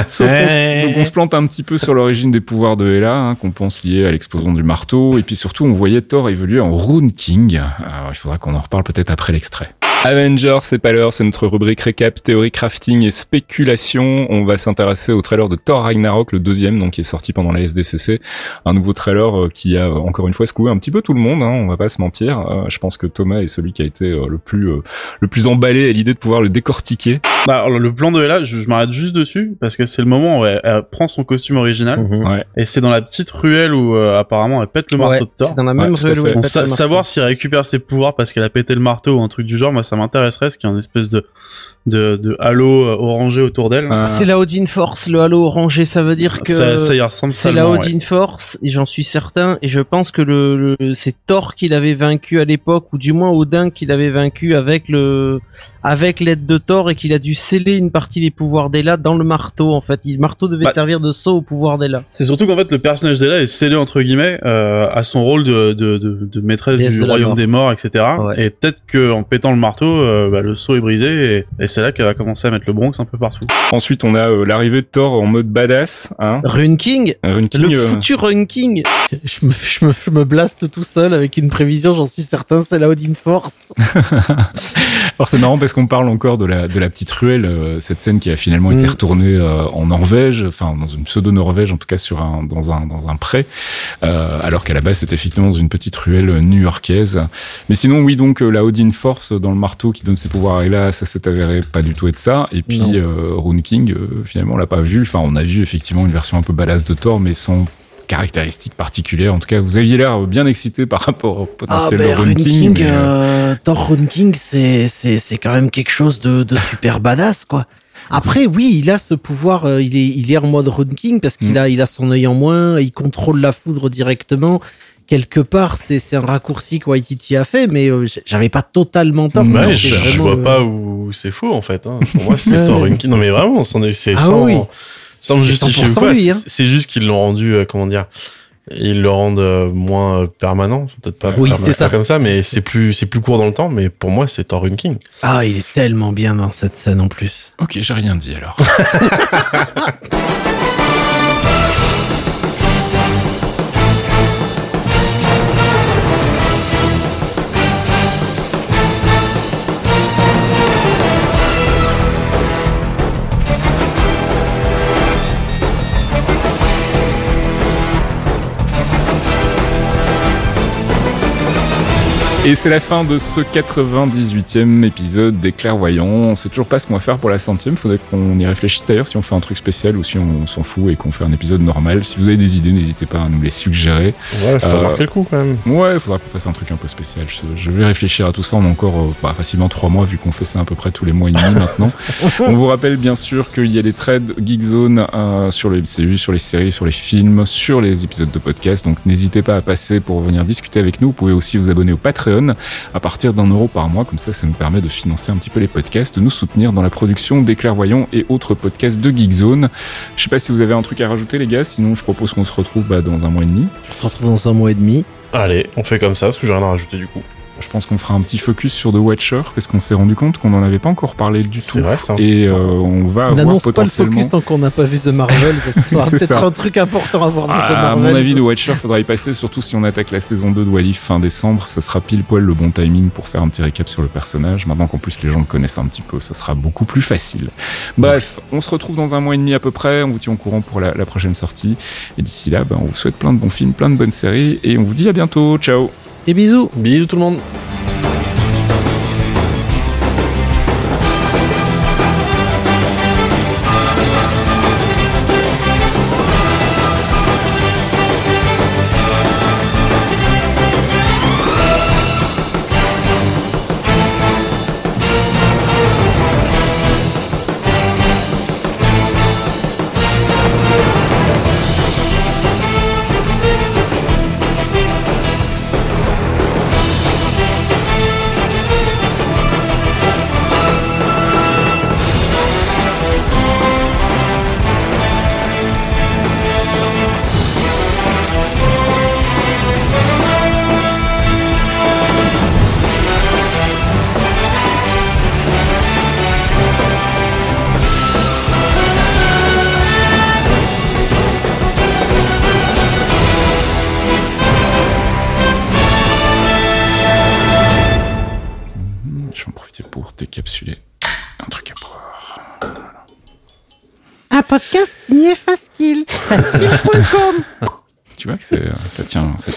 Sauf qu'on se, donc on se plante un petit peu sur l'origine des pouvoirs de Hela, hein, qu'on pense lié à l'explosion du marteau, et puis surtout on voyait Thor évoluer en Rune King. Alors il faudra qu'on en reparle peut-être après l'extrait. Avengers, c'est pas l'heure, c'est notre rubrique récap, théorie crafting et spéculation. On va s'intéresser au trailer de Thor Ragnarok, le deuxième, donc qui est sorti pendant la SDCC. Un nouveau trailer euh, qui a encore une fois secoué un petit peu tout le monde, hein, on va pas se mentir. Euh, je pense que Thomas est celui qui a été euh, le plus euh, le plus emballé à l'idée de pouvoir le décortiquer. Bah, alors, le plan de Ella, je, je m'arrête juste dessus parce que c'est le moment où elle, elle prend son costume original Mhm. Ouais. et c'est dans la petite ruelle où euh, apparemment elle pète le Ouais, marteau de Thor. c'est dans la même Ouais, ruelle où elle pète sa- le marteau. savoir si elle récupère ses pouvoirs parce qu'elle a pété le marteau ou un truc du genre, moi ça m'intéresserait, ce qui est une espèce de de, de halo euh, orangé autour d'elle. Euh, C'est la Odin Force, le halo orangé, ça veut dire que ça, ça y ressemble c'est la Odin ouais. Force, et j'en suis certain, et je pense que le, le- c'est Thor qui l'avait vaincu à l'époque, ou du moins Odin qui l'avait vaincu avec le avec l'aide de Thor et qu'il a dû sceller une partie des pouvoirs d'Ela dans le marteau en fait. Le marteau devait Bah, servir de saut au pouvoir d'Ela. C'est surtout qu'en fait le personnage d'Ella est scellé entre guillemets euh, à son rôle de, de, de, de maîtresse Déesse du de royaume mort. des morts, etc. Ouais. Et peut-être que en pétant le marteau, euh, bah, le saut est brisé et, et c'est là qu'elle va commencer à mettre le Bronx un peu partout. Ensuite, on a euh, l'arrivée de Thor en mode badass. Hein. Rune King, Rune King, le euh, foutu Rune King. Je me, je, me, je me blaste tout seul avec une prévision, j'en suis certain, c'est la Odin Force. [LAUGHS] Alors c'est marrant parce qu'on parle encore de la, de la petite ruelle, euh, cette scène qui a finalement été Mm. retournée euh, en Norvège, enfin dans une pseudo-Norvège en tout cas sur un, dans, un, dans un pré, euh, alors qu'à la base c'était effectivement dans une petite ruelle new-yorkaise. Mais sinon oui donc euh, la Odin Force dans le marteau qui donne ses pouvoirs et là ça s'est avéré pas du tout être ça. Et puis euh, King euh, finalement on l'a pas vu, enfin on a vu effectivement une version un peu badass de Thor mais sans caractéristiques particulières. En tout cas, vous aviez l'air bien excité par rapport au Ah potentiel ben de Rune Rune King. Euh, euh, Thor Rune King, c'est c'est c'est quand même quelque chose de, de super badass quoi. Après oui, il a ce pouvoir, euh, il est il est en mode Rune King parce qu'il Mm. a il a son œil en moins, il contrôle la foudre directement. Quelque part, c'est c'est un raccourci que Waititi a fait, mais euh, j'avais pas totalement tort. Ouais, je, je vraiment, vois euh, pas où c'est faux en fait. Hein. Pour moi, c'est [LAUGHS] Runkin. Non mais vraiment, c'est Ah sans, oui. sans me C'est justifier 100% ou quoi. lui, hein. c'est- juste qu'ils l'ont rendu, euh, comment dire, ils le rendent euh, moins permanent, peut-être pas. Oui, permanent, ça. pas comme ça, mais c'est plus, c'est plus court dans le temps. Mais pour moi, c'est Thor Runkin. Ah, il est tellement bien dans cette scène en plus. Ok, j'ai rien dit alors. [LAUGHS] Et c'est la fin de ce 98e épisode des Clairvoyants. On sait toujours pas ce qu'on va faire pour la centième. Faudrait qu'on y réfléchisse d'ailleurs si on fait un truc spécial ou si on s'en fout et qu'on fait un épisode normal. Si vous avez des idées, n'hésitez pas à nous les suggérer. Ouais, faut Euh, marquer le coup quand même. Ouais, il faudra qu'on fasse un truc un peu spécial. Je, je vais réfléchir à tout ça. On a encore euh, bah, facilement trois mois vu qu'on fait ça à peu près tous les mois et demi maintenant. [LAUGHS] On vous rappelle bien sûr qu'il y a des threads Geekzone euh, sur le MCU, sur les séries, sur les films, sur les épisodes de podcast. Donc n'hésitez pas à passer pour venir discuter avec nous. Vous pouvez aussi vous abonner au Patreon à partir d'un euro par mois. Comme ça, ça nous permet de financer un petit peu les podcasts, de nous soutenir dans la production des Clairvoyants et autres podcasts de Geekzone. Je sais pas si vous avez un truc à rajouter les gars. Sinon, je propose qu'on se retrouve bah, dans un mois et demi. On se retrouve dans un mois et demi. Allez, on fait comme ça, parce que j'ai rien à rajouter du coup. Je pense qu'on fera un petit focus sur The Watcher parce qu'on s'est rendu compte qu'on n'en avait pas encore parlé du tout. vrai, ça. Et euh, on va On avoir n'annonce pas le potentiellement. focus tant qu'on n'a pas vu The Marvel. [LAUGHS] C'est peut-être un truc important à voir dans The Ah, à Marvel. mon avis, The Watcher, faudra y passer, surtout si on attaque la saison 2 de Walif fin décembre. Ça sera pile poil le bon timing pour faire un petit récap sur le personnage. Maintenant qu'en plus les gens le connaissent un petit peu, ça sera beaucoup plus facile. Bref, on se retrouve dans un mois et demi à peu près. On vous tient au courant pour la, la prochaine sortie. Et d'ici là, ben, on vous souhaite plein de bons films, plein de bonnes séries. Et on vous dit à bientôt. Ciao Et bisous. Bisous tout le monde.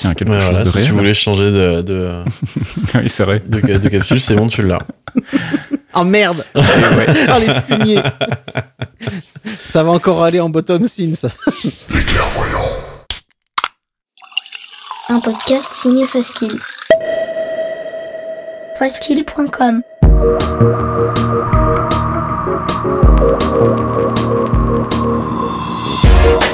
Tient, ça tient à quelque Ouais, chose voilà, de si réel. tu voulais changer de, de, [LAUGHS] oui, c'est vrai. de, de capsule, c'est bon, tu l'as. [LAUGHS] Oh merde. [LAUGHS] Oh les fumiers. ça va encore aller en bottom scene ça. Un podcast signé Faskill. Faskill.com